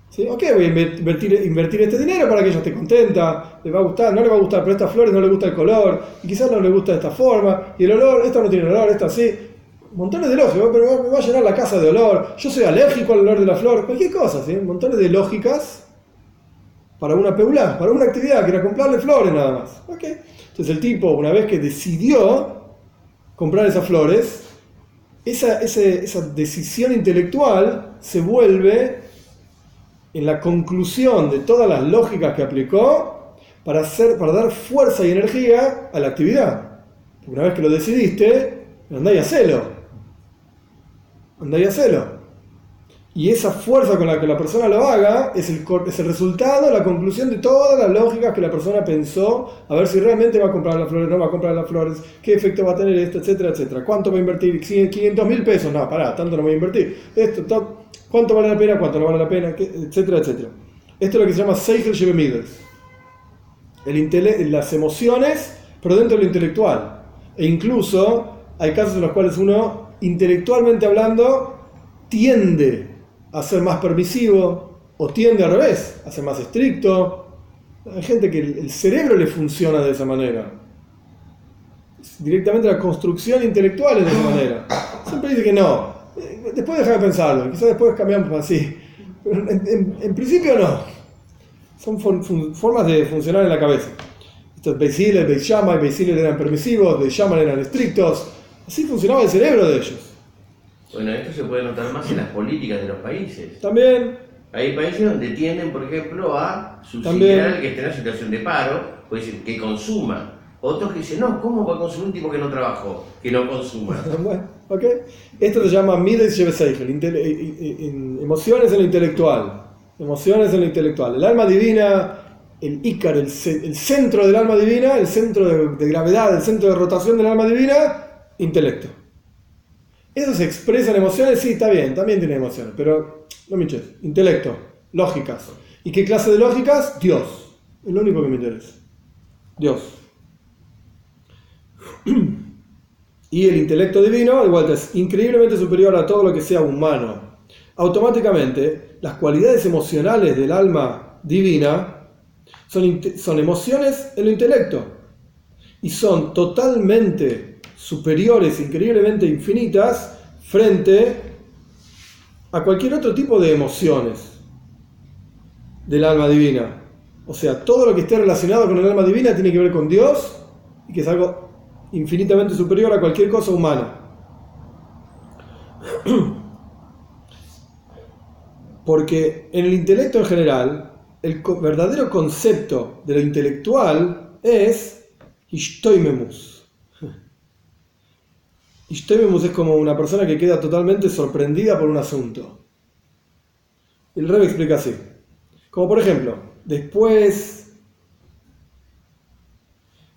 ¿Sí? Ok, voy a invertir, invertir este dinero para que ella esté contenta. Le va a gustar, no le va a gustar, pero a estas flores no le gusta el color. Y quizás no le gusta de esta forma. Y el olor, esta no tiene olor, esta sí montones de lógicas, pero me va a llenar la casa de olor, yo soy alérgico al olor de la flor, cualquier cosa, ¿sí? montones de lógicas para una peulá, para una actividad, que era comprarle flores nada más. Entonces el tipo, una vez que decidió comprar esas flores, esa, esa decisión intelectual se vuelve en la conclusión de todas las lógicas que aplicó para, hacer, para dar fuerza y energía a la actividad. una vez que lo decidiste, andá y hacelo anda y hacelo. Y esa fuerza con la que la persona lo haga es el, es el resultado, la conclusión de todas las lógicas que la persona pensó, a ver si realmente va a comprar las flores, no va a comprar las flores, qué efecto va a tener esto, etcétera, etcétera. ¿Cuánto va a invertir? 500 mil pesos, no, pará, tanto no voy a invertir. Esto, ¿Cuánto vale la pena? ¿Cuánto no vale la pena? etcétera, etcétera. Esto es lo que se llama Seichel Shevemides. Las emociones, pero dentro de lo intelectual. E incluso hay casos en los cuales uno intelectualmente hablando, tiende a ser más permisivo o tiende al revés, a ser más estricto. Hay gente que el cerebro le funciona de esa manera. directamente la construcción intelectual de esa manera. Siempre dice que no. Después deja de pensarlo, quizás después cambiamos así. Pero en, principio no. Son formas de funcionar en la cabeza. Estos Beisiles, Beishamay, Beisiles eran permisivos, Beishamay eran estrictos. Así funcionaba el cerebro de ellos. Bueno, esto se puede notar más en las políticas de los países. También. Hay países donde tienden, por ejemplo, a subsidiar al que esté en una situación de paro, pues que consuma. Otros que dicen, no, ¿cómo va a consumir un tipo que no trabajó, que no consuma? <laughs> bueno, ok. Esto se llama Mides emociones en lo intelectual. Emociones en lo intelectual. El alma divina, el Ícar, el, centro del alma divina, el centro de, de gravedad, el centro de rotación del alma divina, intelecto. Eso se expresa en emociones, sí, está bien, también tiene emociones, pero no me hinches. Intelecto, lógicas. ¿Y qué clase de lógicas? Dios. Es lo único que me interesa. Dios. <clears throat> Y el intelecto divino, igual es increíblemente superior a todo lo que sea humano. Automáticamente, las cualidades emocionales del alma divina son, son emociones en lo intelecto. Y son totalmente superiores, increíblemente infinitas, frente a cualquier otro tipo de emociones del alma divina. O sea, todo lo que esté relacionado con el alma divina tiene que ver con Dios y que es algo infinitamente superior a cualquier cosa humana. <clears throat> Porque en el intelecto en general, el verdadero concepto de lo intelectual es Ishtoimemus Ishtememos es como una persona que queda totalmente sorprendida por un asunto. El Rebbe explica así. Como por ejemplo, después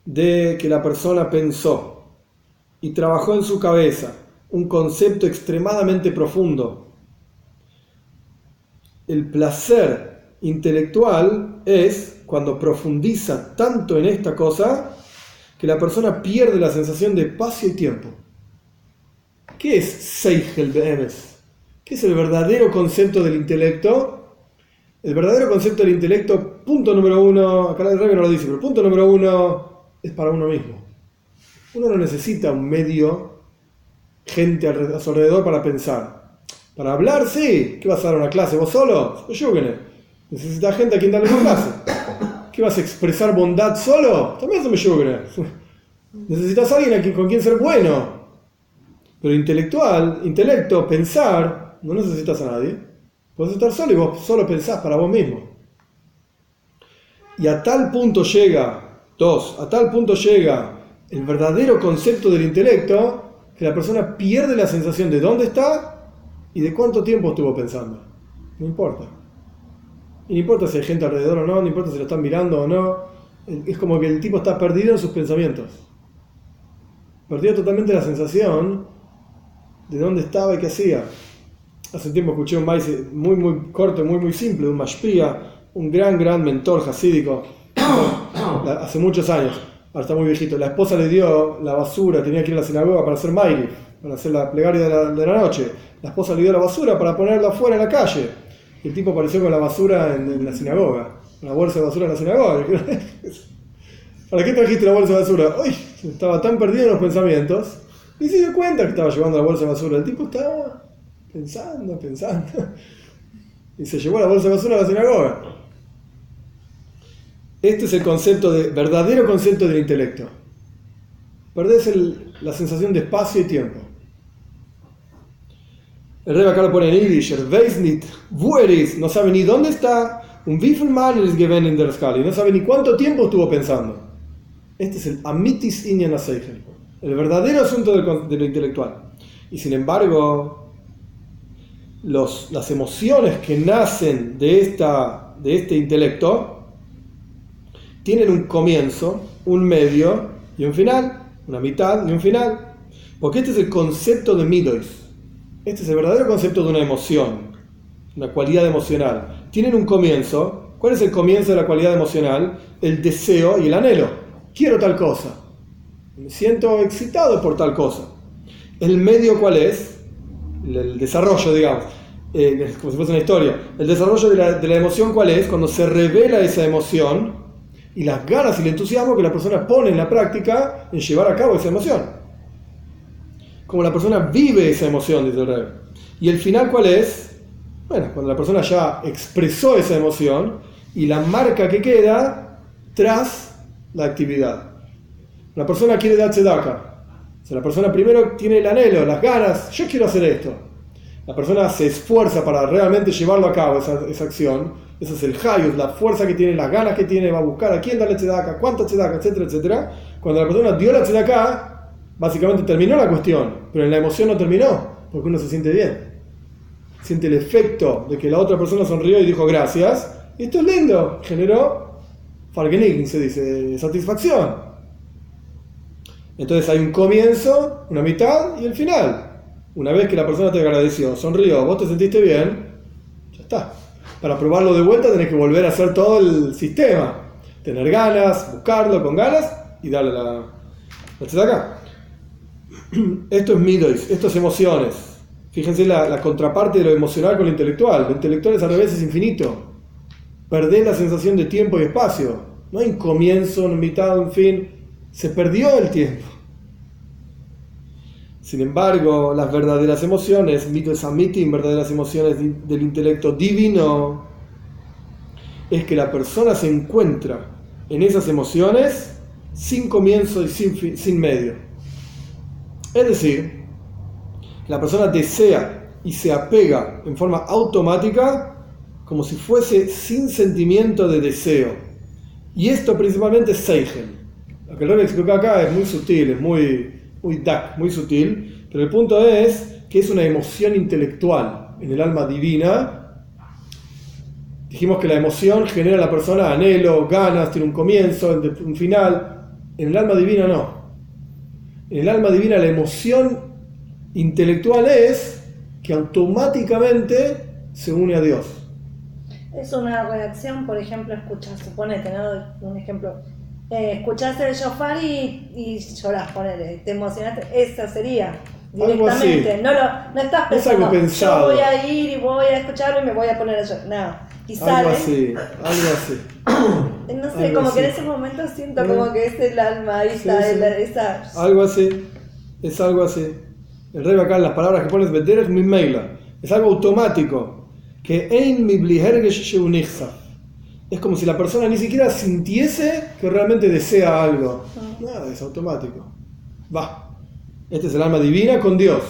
de que la persona pensó y trabajó en su cabeza un concepto extremadamente profundo, el placer intelectual es cuando profundiza tanto en esta cosa que la persona pierde la sensación de paz y tiempo. ¿Qué es Seichel Behemes? ¿Qué es el verdadero concepto del intelecto? El verdadero concepto del intelecto, punto número uno, acá el rey no lo dice, pero punto número uno es para uno mismo. Uno no necesita un medio, gente a su alrededor para pensar. Para hablar, sí. ¿Qué vas a dar una clase? ¿Vos solo? Qué Necesitas gente a quien darle una clase. ¿Qué vas a expresar bondad solo? También se me. <laughs> Necesitas a alguien con quien ser bueno. Pero intelectual, intelecto, pensar, no necesitas a nadie. Puedes estar solo y vos solo pensás para vos mismo. Y a tal punto llega, dos, a tal punto llega el verdadero concepto del intelecto que la persona pierde la sensación de dónde está y de cuánto tiempo estuvo pensando. No importa. Y no importa si hay gente alrededor o no, no importa si lo están mirando o no. Es como que el tipo está perdido en sus pensamientos. Perdió totalmente la sensación de dónde estaba y qué hacía. Hace tiempo escuché un maíz muy, muy corto, muy, muy simple, un mashpia, un gran, gran mentor jasídico, <coughs> hace muchos años, ahora está muy viejito. La esposa le dio la basura, tenía que ir a la sinagoga para hacer maili, para hacer la plegaria de la, de la noche. La esposa le dio la basura para ponerla afuera en la calle. Y el tipo apareció con la basura en, la sinagoga, la bolsa de basura en la sinagoga. <laughs> ¿Para qué trajiste la bolsa de basura? Uy, estaba tan perdido en los pensamientos y se dio cuenta que estaba llevando la bolsa de basura. El tipo estaba pensando, pensando. Y se llevó la bolsa de basura a la sinagoga. Este es el concepto de, verdadero concepto del intelecto. Perdés la sensación de espacio y tiempo. El rey acá lo pone en Yiddish, er weiß nicht, no sabe ni dónde está, un wie viel Mal er in der no sabe ni cuánto tiempo estuvo pensando. Este es el Amitis Inyan el verdadero asunto de lo intelectual. Y sin embargo, las emociones que nacen de, de este intelecto tienen un comienzo, un medio y un final, una mitad y un final. Porque este es el concepto de Midois. Este es el verdadero concepto de una emoción, una cualidad emocional. Tienen un comienzo. ¿Cuál es el comienzo de la cualidad emocional? El deseo y el anhelo. Quiero tal cosa me siento excitado por tal cosa. ¿El medio cuál es? El, desarrollo, digamos, eh, como si fuese una historia. El desarrollo de la, de la, emoción cuál es? Cuando se revela esa emoción, y las ganas y el entusiasmo que la persona pone en la práctica en llevar a cabo esa emoción. Como la persona vive esa emoción, dice el rey. ¿Y el final cuál es? Bueno, cuando la persona ya expresó esa emoción y la marca que queda tras la actividad. La persona quiere dar tzedaka. O sea, la persona primero tiene el anhelo, las ganas, yo quiero hacer esto. La persona se esfuerza para realmente llevarlo a cabo, esa, esa acción. Ese es el hayus, la fuerza que tiene, las ganas que tiene, va a buscar a quién darle tzedaka, cuánto tzedaka, etcétera, etcétera. Cuando la persona dio la tzedaka, básicamente terminó la cuestión, pero en la emoción no terminó, porque uno se siente bien. Siente el efecto de que la otra persona sonrió y dijo gracias. Y esto es lindo, generó fargenig, se dice, satisfacción. Entonces hay un comienzo, una mitad y el final. Una vez que la persona te agradeció, sonrió, vos te sentiste bien, ya está. Para probarlo de vuelta tenés que volver a hacer todo el sistema. Tener ganas, buscarlo con ganas y darle la... ¿Lo acá? <clears throat> Esto es midois, esto es emociones. Fíjense la, la, contraparte de lo emocional con lo intelectual. Lo intelectual es al revés, es infinito. Perdés la sensación de tiempo y espacio. No hay un comienzo, una mitad, un fin se perdió el tiempo. Sin embargo, las verdaderas emociones, mitos amitim, verdaderas emociones del intelecto divino, es que la persona se encuentra en esas emociones sin comienzo y sin, sin medio. Es decir, la persona desea y se apega en forma automática como si fuese sin sentimiento de deseo. Y esto principalmente es Seigen. Lo que el Rebbe explicó acá es muy sutil, es muy, muy muy sutil, pero el punto es que es una emoción intelectual en el alma divina. Dijimos que la emoción genera a la persona anhelo, ganas, tiene un comienzo, un final. En el alma divina no. En el alma divina la emoción intelectual es que automáticamente se une a Dios. Es una reacción, por ejemplo, escuchar, suponete, ¿no? Un ejemplo, eh, escuchaste el shofar y, y llorás, ponele, te emocionaste, esa sería directamente. No, lo, no estás pensando, yo voy a ir y voy a escucharlo y me voy a poner a llorar. No, y sale. Algo así, algo así. <coughs> No sé, como que en ese momento siento como que es el alma, ahí está, esa... Algo así, es algo así. El rey acá las palabras que pones, es mi maila. Es algo automático. Que ein mi blihergesh es como si la persona ni siquiera sintiese que realmente desea algo. Nada, es automático. Va. Este es el alma divina con Dios.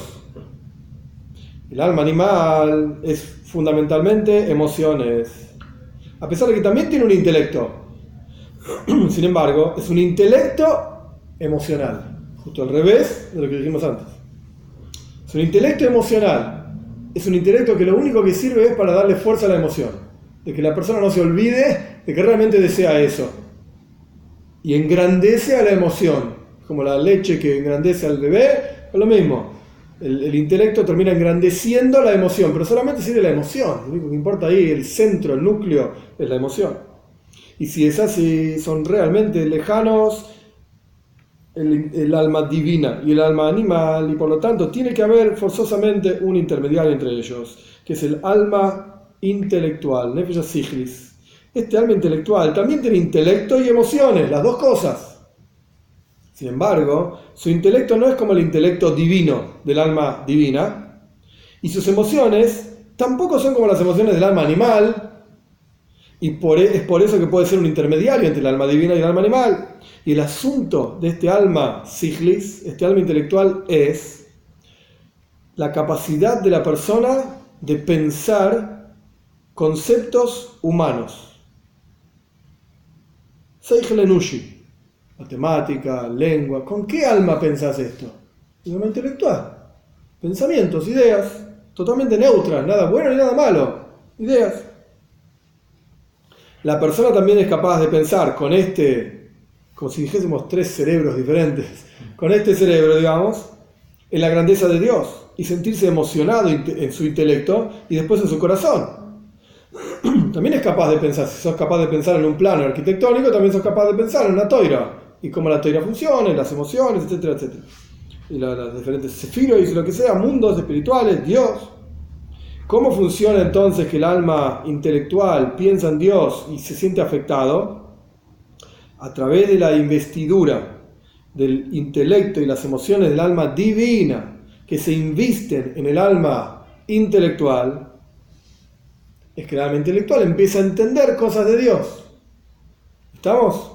El alma animal es fundamentalmente emociones. A pesar de que también tiene un intelecto. <clears throat> Sin embargo, es un intelecto emocional. Justo al revés de lo que dijimos antes. Es un intelecto emocional. Es un intelecto que lo único que sirve es para darle fuerza a la emoción de que la persona no se olvide de que realmente desea eso. Y engrandece a la emoción, como la leche que engrandece al bebé, es lo mismo. El, intelecto termina engrandeciendo la emoción, pero solamente sirve la emoción. Lo único que importa ahí, el centro, el núcleo, es la emoción. Y si es así, son realmente lejanos el, el, alma divina y el alma animal, y por lo tanto tiene que haber forzosamente un intermediario entre ellos, que es el alma intelectual, Nefesh Siglis. Este alma intelectual también tiene intelecto y emociones, las dos cosas. Sin embargo, su intelecto no es como el intelecto divino del alma divina, y sus emociones tampoco son como las emociones del alma animal, y e, es por eso que puede ser un intermediario entre el alma divina y el alma animal. Y el asunto de este alma siglis, este alma intelectual, es la capacidad de la persona de pensar Conceptos humanos. Seigelenushi. Matemática, lengua. ¿Con qué alma pensás esto? Alma intelectual. Pensamientos, ideas. Totalmente neutras. Nada bueno ni nada malo. Ideas. La persona también es capaz de pensar con este, como si dijésemos tres cerebros diferentes, <laughs> con este cerebro, digamos, en la grandeza de Dios y sentirse emocionado en su intelecto y después en su corazón <clears throat> también es capaz de pensar, si sos capaz de pensar en un plano arquitectónico, también sos capaz de pensar en una toira y cómo la toira funciona, las emociones, etcétera, etcétera. Y las diferentes sefiros lo que sea, mundos espirituales, Dios. ¿Cómo funciona entonces que el alma intelectual piensa en Dios y se siente afectado? a través de la investidura del intelecto y las emociones del alma divina que se invisten en el alma intelectual, es alma intelectual empieza a entender cosas de Dios. ¿Estamos?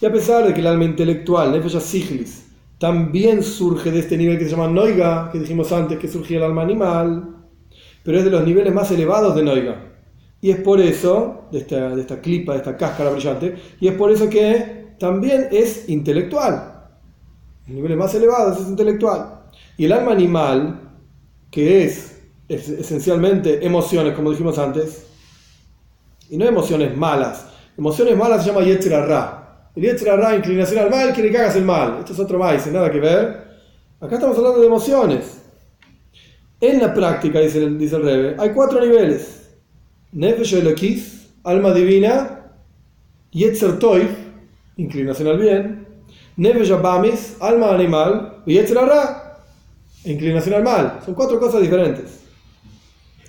Y a pesar de que el alma intelectual, Nefesh Siglis, también surge de este nivel que se llama Noiga, que dijimos antes que surgía el alma animal, pero es de los niveles más elevados de Noiga. Y es por eso, de esta, de esta clipa, de esta cáscara brillante, y es por eso que también es intelectual. El nivel más elevado es intelectual. Y el alma animal, que es, esencialmente emociones, como dijimos antes, y no emociones malas. Emociones malas se llama Yetzirah Ra. El Yetzirah Ra, inclinación al mal, quiere que hagas el mal. Esto es otro maíz, nada que ver. Acá estamos hablando de emociones. En la práctica, dice el, dice el Rebe, hay cuatro niveles. Nefesh Elokis, alma divina, Yetzer Toif, inclinación al bien, Nefesh Abamis, alma animal, y Yetzer Ra, inclinación al mal. Son cuatro cosas diferentes,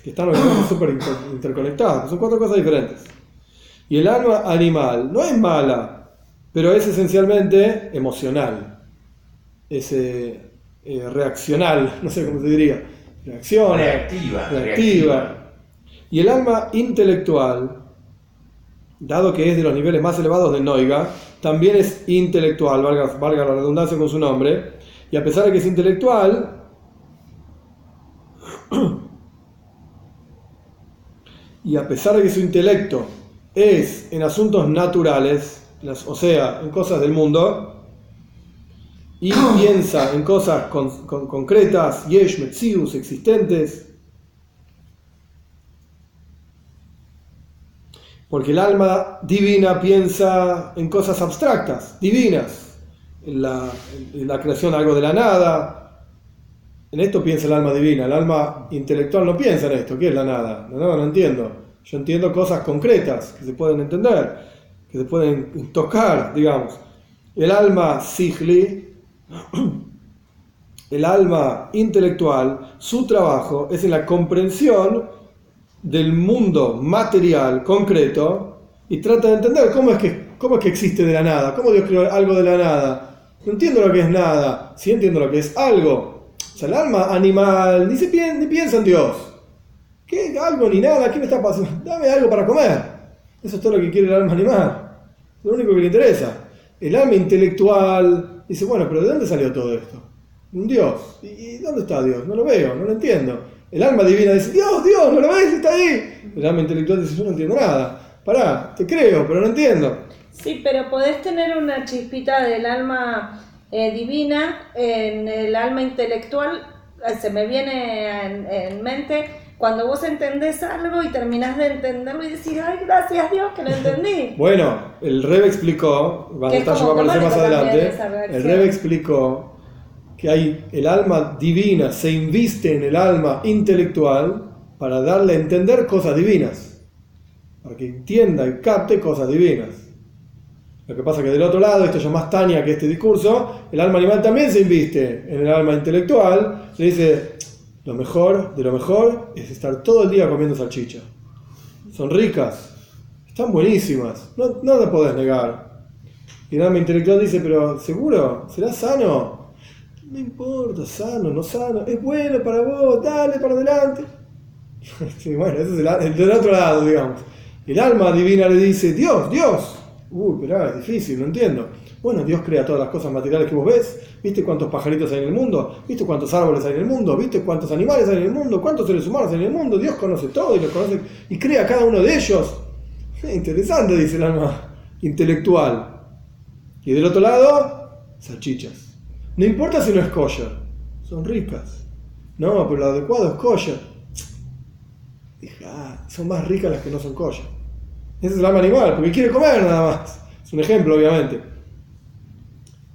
que están <coughs> súper interconectadas, son cuatro cosas diferentes. Y el alma animal no es mala, pero es esencialmente emocional, es eh, eh, reaccional, <laughs> no sé cómo se diría, reacciona, reactiva. reactiva y el alma intelectual, dado que es de los niveles más elevados de Noiga, también es intelectual, valga, la redundancia con su nombre, y a pesar de que es intelectual, <clears throat> y a pesar de que su intelecto es en asuntos naturales, o sea, en cosas del mundo, y <coughs> piensa en cosas concretas, yesh, metzius, existentes, Porque el alma divina piensa en cosas abstractas, divinas, en la, creación de algo de la nada. En esto piensa el alma divina. El alma intelectual no piensa en esto. ¿Qué es la nada? La nada no entiendo. Yo entiendo cosas concretas que se pueden entender, que se pueden tocar, digamos. El alma sigli, <clears throat> el alma intelectual, su trabajo es en la comprensión del mundo material, concreto, y trata de entender cómo es que, cómo es que existe de la nada, cómo Dios creó algo de la nada. No entiendo lo que es nada, sí entiendo lo que es algo. O sea, el alma animal ni, se ni piensa en Dios. ¿Qué? Algo ni nada, ¿qué me está pasando? Dame algo para comer. Eso es todo lo que quiere el alma animal. Lo único que le interesa. El alma intelectual dice, bueno, pero ¿de dónde salió todo esto? Un Dios. ¿Y dónde está Dios? No lo veo, no lo entiendo. El alma divina dice, Dios, Dios, ¿no lo ves? Está ahí. El alma intelectual dice, yo no entiendo nada. Pará, te creo, pero no entiendo. Sí, pero podés tener una chispita del alma eh, divina en el alma intelectual. Eh, se me viene en, mente cuando vos entendés algo y terminás de entenderlo y decís, ay, gracias Dios que lo <laughs> entendí. bueno, el Rebe explicó, va a aparecer más adelante, el Rebe explicó que hay el alma divina se inviste en el alma intelectual para darle a entender cosas divinas, para que entienda y capte cosas divinas. Lo que pasa es que del otro lado, esto ya más Tania que este discurso, el alma animal también se inviste en el alma intelectual, le dice, lo mejor de lo mejor es estar todo el día comiendo salchicha. Son ricas, están buenísimas, no, no te podés negar. Y el alma intelectual dice, pero ¿seguro? ¿Será sano? No importa, sano, no sano, es bueno para vos, dale para adelante. <laughs> bueno, ese es el, del otro lado, digamos. El alma divina le dice, Dios, Dios. Uy, pero es difícil, no entiendo. Bueno, Dios crea todas las cosas materiales que vos ves. ¿Viste cuántos pajaritos hay en el mundo? ¿Viste cuántos árboles hay en el mundo? ¿Viste cuántos animales hay en el mundo? ¿Cuántos seres humanos hay en el mundo? Dios conoce todo y los conoce y crea cada uno de ellos. Interesante, dice el alma intelectual. Y del otro lado, salchichas. No importa si no es kosher, son ricas. No, pero lo adecuado es kosher. Son más ricas las que no son kosher. Ese es el alma animal, porque quiere comer nada más. Es un ejemplo, obviamente.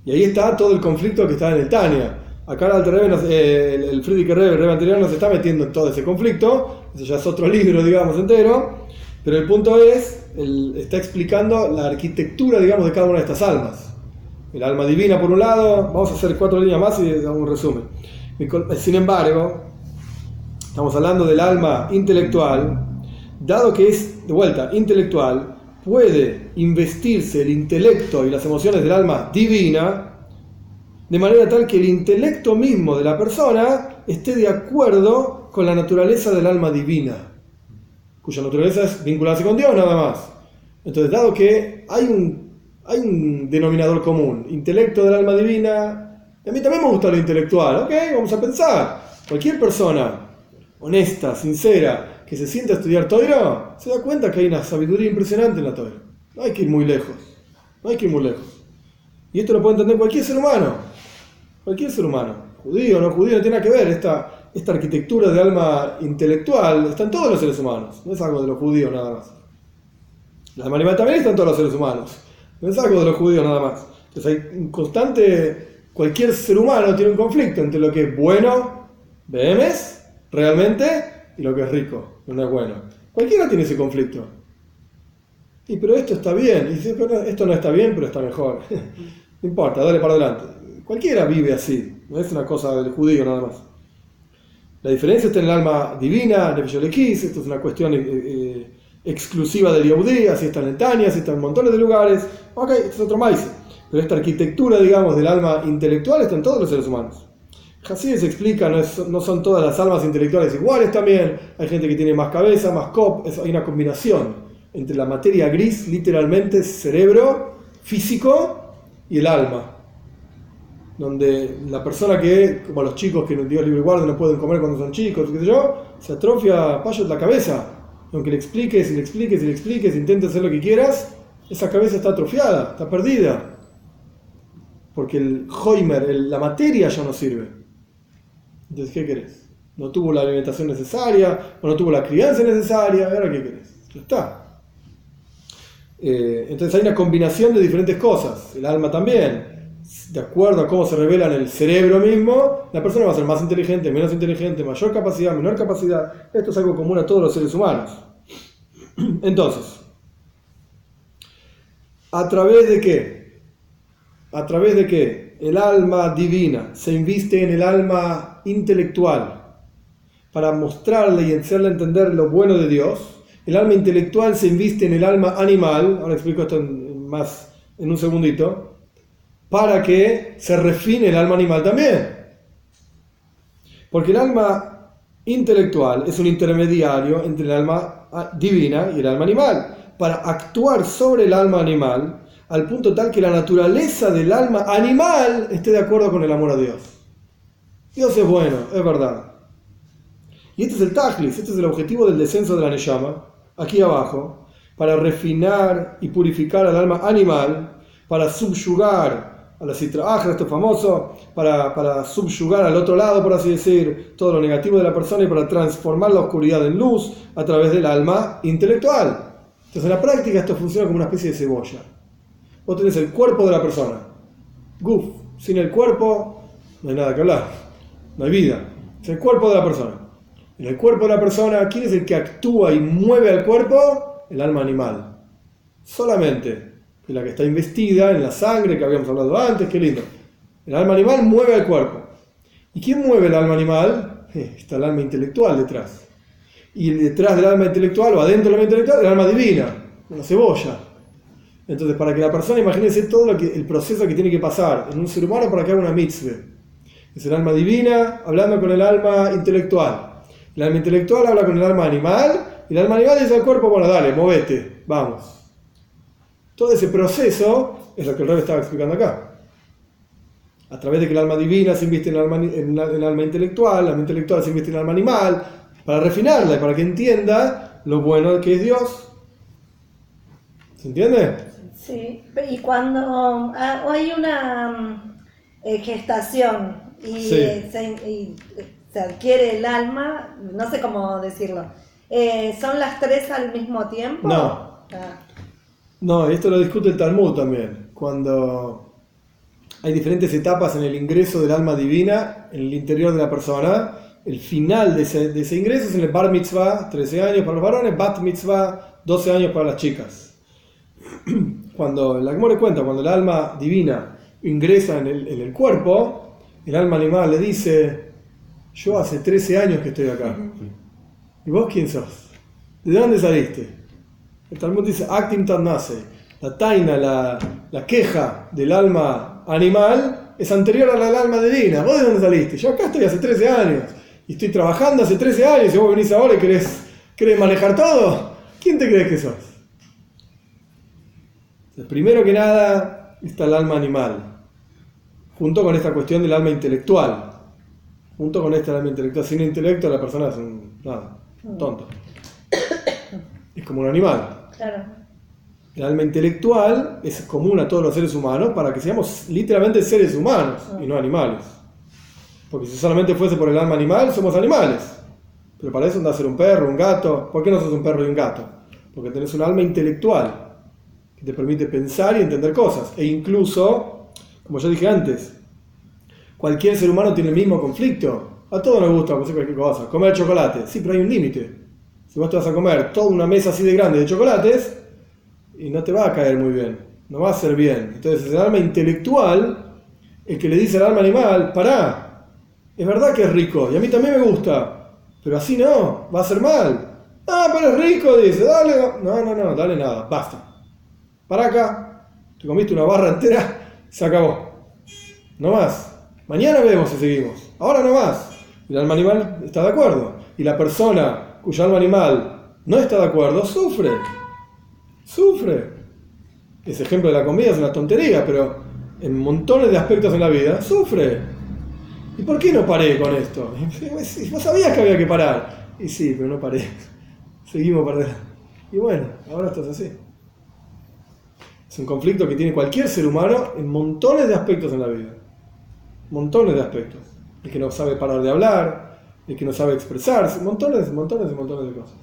Y ahí está todo el conflicto que está en el Tania. Acá el, eh, el, Friedrich Rebbe, el Rebbe anterior, nos está metiendo en todo ese conflicto. Ese ya es otro libro, digamos, entero. Pero el punto es, está explicando la arquitectura, digamos, de cada una de estas almas el alma divina por un lado, vamos a hacer cuatro líneas más y damos un resumen. Sin embargo, estamos hablando del alma intelectual, dado que es, de vuelta, intelectual, puede investirse el intelecto y las emociones del alma divina de manera tal que el intelecto mismo de la persona esté de acuerdo con la naturaleza del alma divina, cuya naturaleza es vincularse con Dios nada más. Entonces, dado que hay un, hay un denominador común, intelecto del alma divina, a mí también me gusta lo intelectual, ok, vamos a pensar. Cualquier persona honesta, sincera, que se sienta a estudiar Toiro, se da cuenta que hay una sabiduría impresionante en la Toiro. No hay que ir muy lejos, no hay que ir muy lejos. Y esto lo puede entender cualquier ser humano. Cualquier ser humano, judío o no judío, no tiene nada que ver. Esta, esta arquitectura de alma intelectual está en todos los seres humanos, no es algo de los judíos nada más. La alma también está en todos los seres humanos, no es algo de los judíos nada más. Entonces hay un constante, cualquier ser humano tiene un conflicto entre lo que es bueno, ¿vemes? Realmente, y lo que es rico, no es bueno. Cualquiera tiene ese conflicto. Y pero esto está bien, y dice, esto no está bien, pero está mejor. <laughs> no importa, dale para adelante. Cualquiera vive así, no es una cosa del judío nada más. La diferencia está en el alma divina, de Villolekis, esto es una cuestión eh, eh, exclusiva del Yehudí, así está en Tania, así está en montones de lugares. Ok, esto es otro maíz. Pero esta arquitectura, digamos, del alma intelectual está en todos los seres humanos. Se explica, no, no, son todas las almas intelectuales iguales también. Hay gente que tiene más cabeza, más cop, hay una combinación entre la materia gris, literalmente cerebro físico, y el alma donde la persona que, como los chicos que el Dios libre guarda no pueden comer cuando son chicos, qué sé yo, se atrofia payo la cabeza. Aunque le expliques y le expliques y le expliques, intentes hacer lo que quieras, esa cabeza está atrofiada, está perdida. Porque el Hoimer, la materia ya no sirve. Entonces, ¿qué querés? No tuvo la alimentación necesaria, o no tuvo la crianza necesaria, ahora ¿qué querés? Ya está. Eh, entonces hay una combinación de diferentes cosas. El alma también de acuerdo a cómo se revela en el cerebro mismo, la persona va a ser más inteligente, menos inteligente, mayor capacidad, menor capacidad. Esto es algo común a todos los seres humanos. <clears throat> Entonces, ¿a través de qué? A través de qué? El alma divina se inviste en el alma intelectual para mostrarle y hacerle entender lo bueno de Dios. El alma intelectual se inviste en el alma animal. Ahora explico esto más en un segundito para que se refine el alma animal también. Porque el alma intelectual es un intermediario entre el alma ah, divina y el alma animal, para actuar sobre el alma animal al punto tal que la naturaleza del alma animal esté de acuerdo con el amor a Dios. Dios es bueno, es verdad. Y este es el tajlis, este es el objetivo del descenso de la Neyama, aquí abajo, para refinar y purificar al alma animal, para subyugar a la citra esto es famoso, para, para, subyugar al otro lado, por así decir, todo lo negativo de la persona y para transformar la oscuridad en luz a través del alma intelectual. Entonces, en la práctica, esto funciona como una especie de cebolla. Vos tenés el cuerpo de la persona. Guf, sin el cuerpo no hay nada que hablar, no hay vida. Es el cuerpo de la persona. En el cuerpo de la persona, ¿quién es el que actúa y mueve al cuerpo? El alma animal. Solamente la que está investida en la sangre que habíamos hablado antes, qué lindo. El alma animal mueve al cuerpo. ¿Y quién mueve el alma animal? <laughs> Está el alma intelectual detrás. Y detrás del alma intelectual o adentro del alma intelectual, el alma divina, una cebolla. Entonces, para que la persona imagínese todo el proceso que tiene que pasar en un ser humano para que haga una mitzvah. Es el alma divina hablando con el alma intelectual. El alma intelectual habla con el alma animal y el alma animal dice al cuerpo, bueno, dale, movete, vamos. Todo ese proceso es lo que el rey estaba explicando acá. A través de que el alma divina se inviste en el alma, en el alma intelectual, el alma intelectual se inviste en el alma animal, para refinarla y para que entienda lo bueno que es Dios. ¿Se entiende? Sí, y cuando ah, hay una eh, gestación y, se, adquiere el alma, no sé cómo decirlo, eh, ¿son las tres al mismo tiempo? No. Ah. No, esto lo discute el Talmud también, cuando hay diferentes etapas en el ingreso del alma divina en el interior de la persona. El final de ese, ingreso es en el Bar Mitzvah, 13 años para los varones, Bat Mitzvah, 12 años para las chicas. <clears throat> Cuando la le cuenta, cuando el alma divina ingresa en el, en el cuerpo, el alma animal le dice, yo hace 13 años que estoy acá. ¿Y vos quién sos? ¿De dónde saliste? El Talmud dice, actim nace. La taina, la, la, queja del alma animal es anterior a la del alma divina. ¿Vos de dónde saliste? Yo acá estoy hace 13 años. Y estoy trabajando hace 13 años y vos venís ahora y querés, querés manejar todo. ¿Quién te crees que sos? Primero que nada está el alma animal, junto con esta cuestión del alma intelectual. Junto con esta alma intelectual. Sin intelecto la persona es un, nada, un tonto. Es como un animal. Claro. El alma intelectual es común a todos los seres humanos para que seamos literalmente seres humanos y no animales. Porque si solamente fuese por el alma animal, somos animales. Pero para eso anda a ser un perro, un gato. ¿Por qué no sos un perro y un gato? Porque tenés un alma intelectual te permite pensar y entender cosas. E incluso, como yo dije antes, cualquier ser humano tiene el mismo conflicto. A todos nos gusta hacer cualquier cosa. Comer chocolate. Sí, pero hay un límite. Si vos te vas a comer toda una mesa así de grande de chocolates, y no te va a caer muy bien. No va a ser bien. Entonces, el alma intelectual, el que le dice al alma animal, pará, es verdad que es rico y a mí también me gusta, pero así no, va a ser mal. Ah, pero es rico, dice, dale. No, no, no, dale nada, basta. Para acá, te comiste una barra entera, <laughs> se acabó. No más. Mañana vemos si seguimos. Ahora no más. El alma animal está de acuerdo. Y la persona cuyo alma animal no está de acuerdo sufre. Sufre. Ese ejemplo de la comida es una tontería, pero en montones de aspectos en la vida sufre. ¿Y por qué no paré con esto? <laughs> Vos sabías que había que parar. Y sí, pero no paré. <laughs> Seguimos perdiendo. Y bueno, ahora estás así. Es un conflicto que tiene cualquier ser humano en montones de aspectos en la vida. Montones de aspectos. El que no sabe parar de hablar, el que no sabe expresarse, montones, montones y montones de cosas.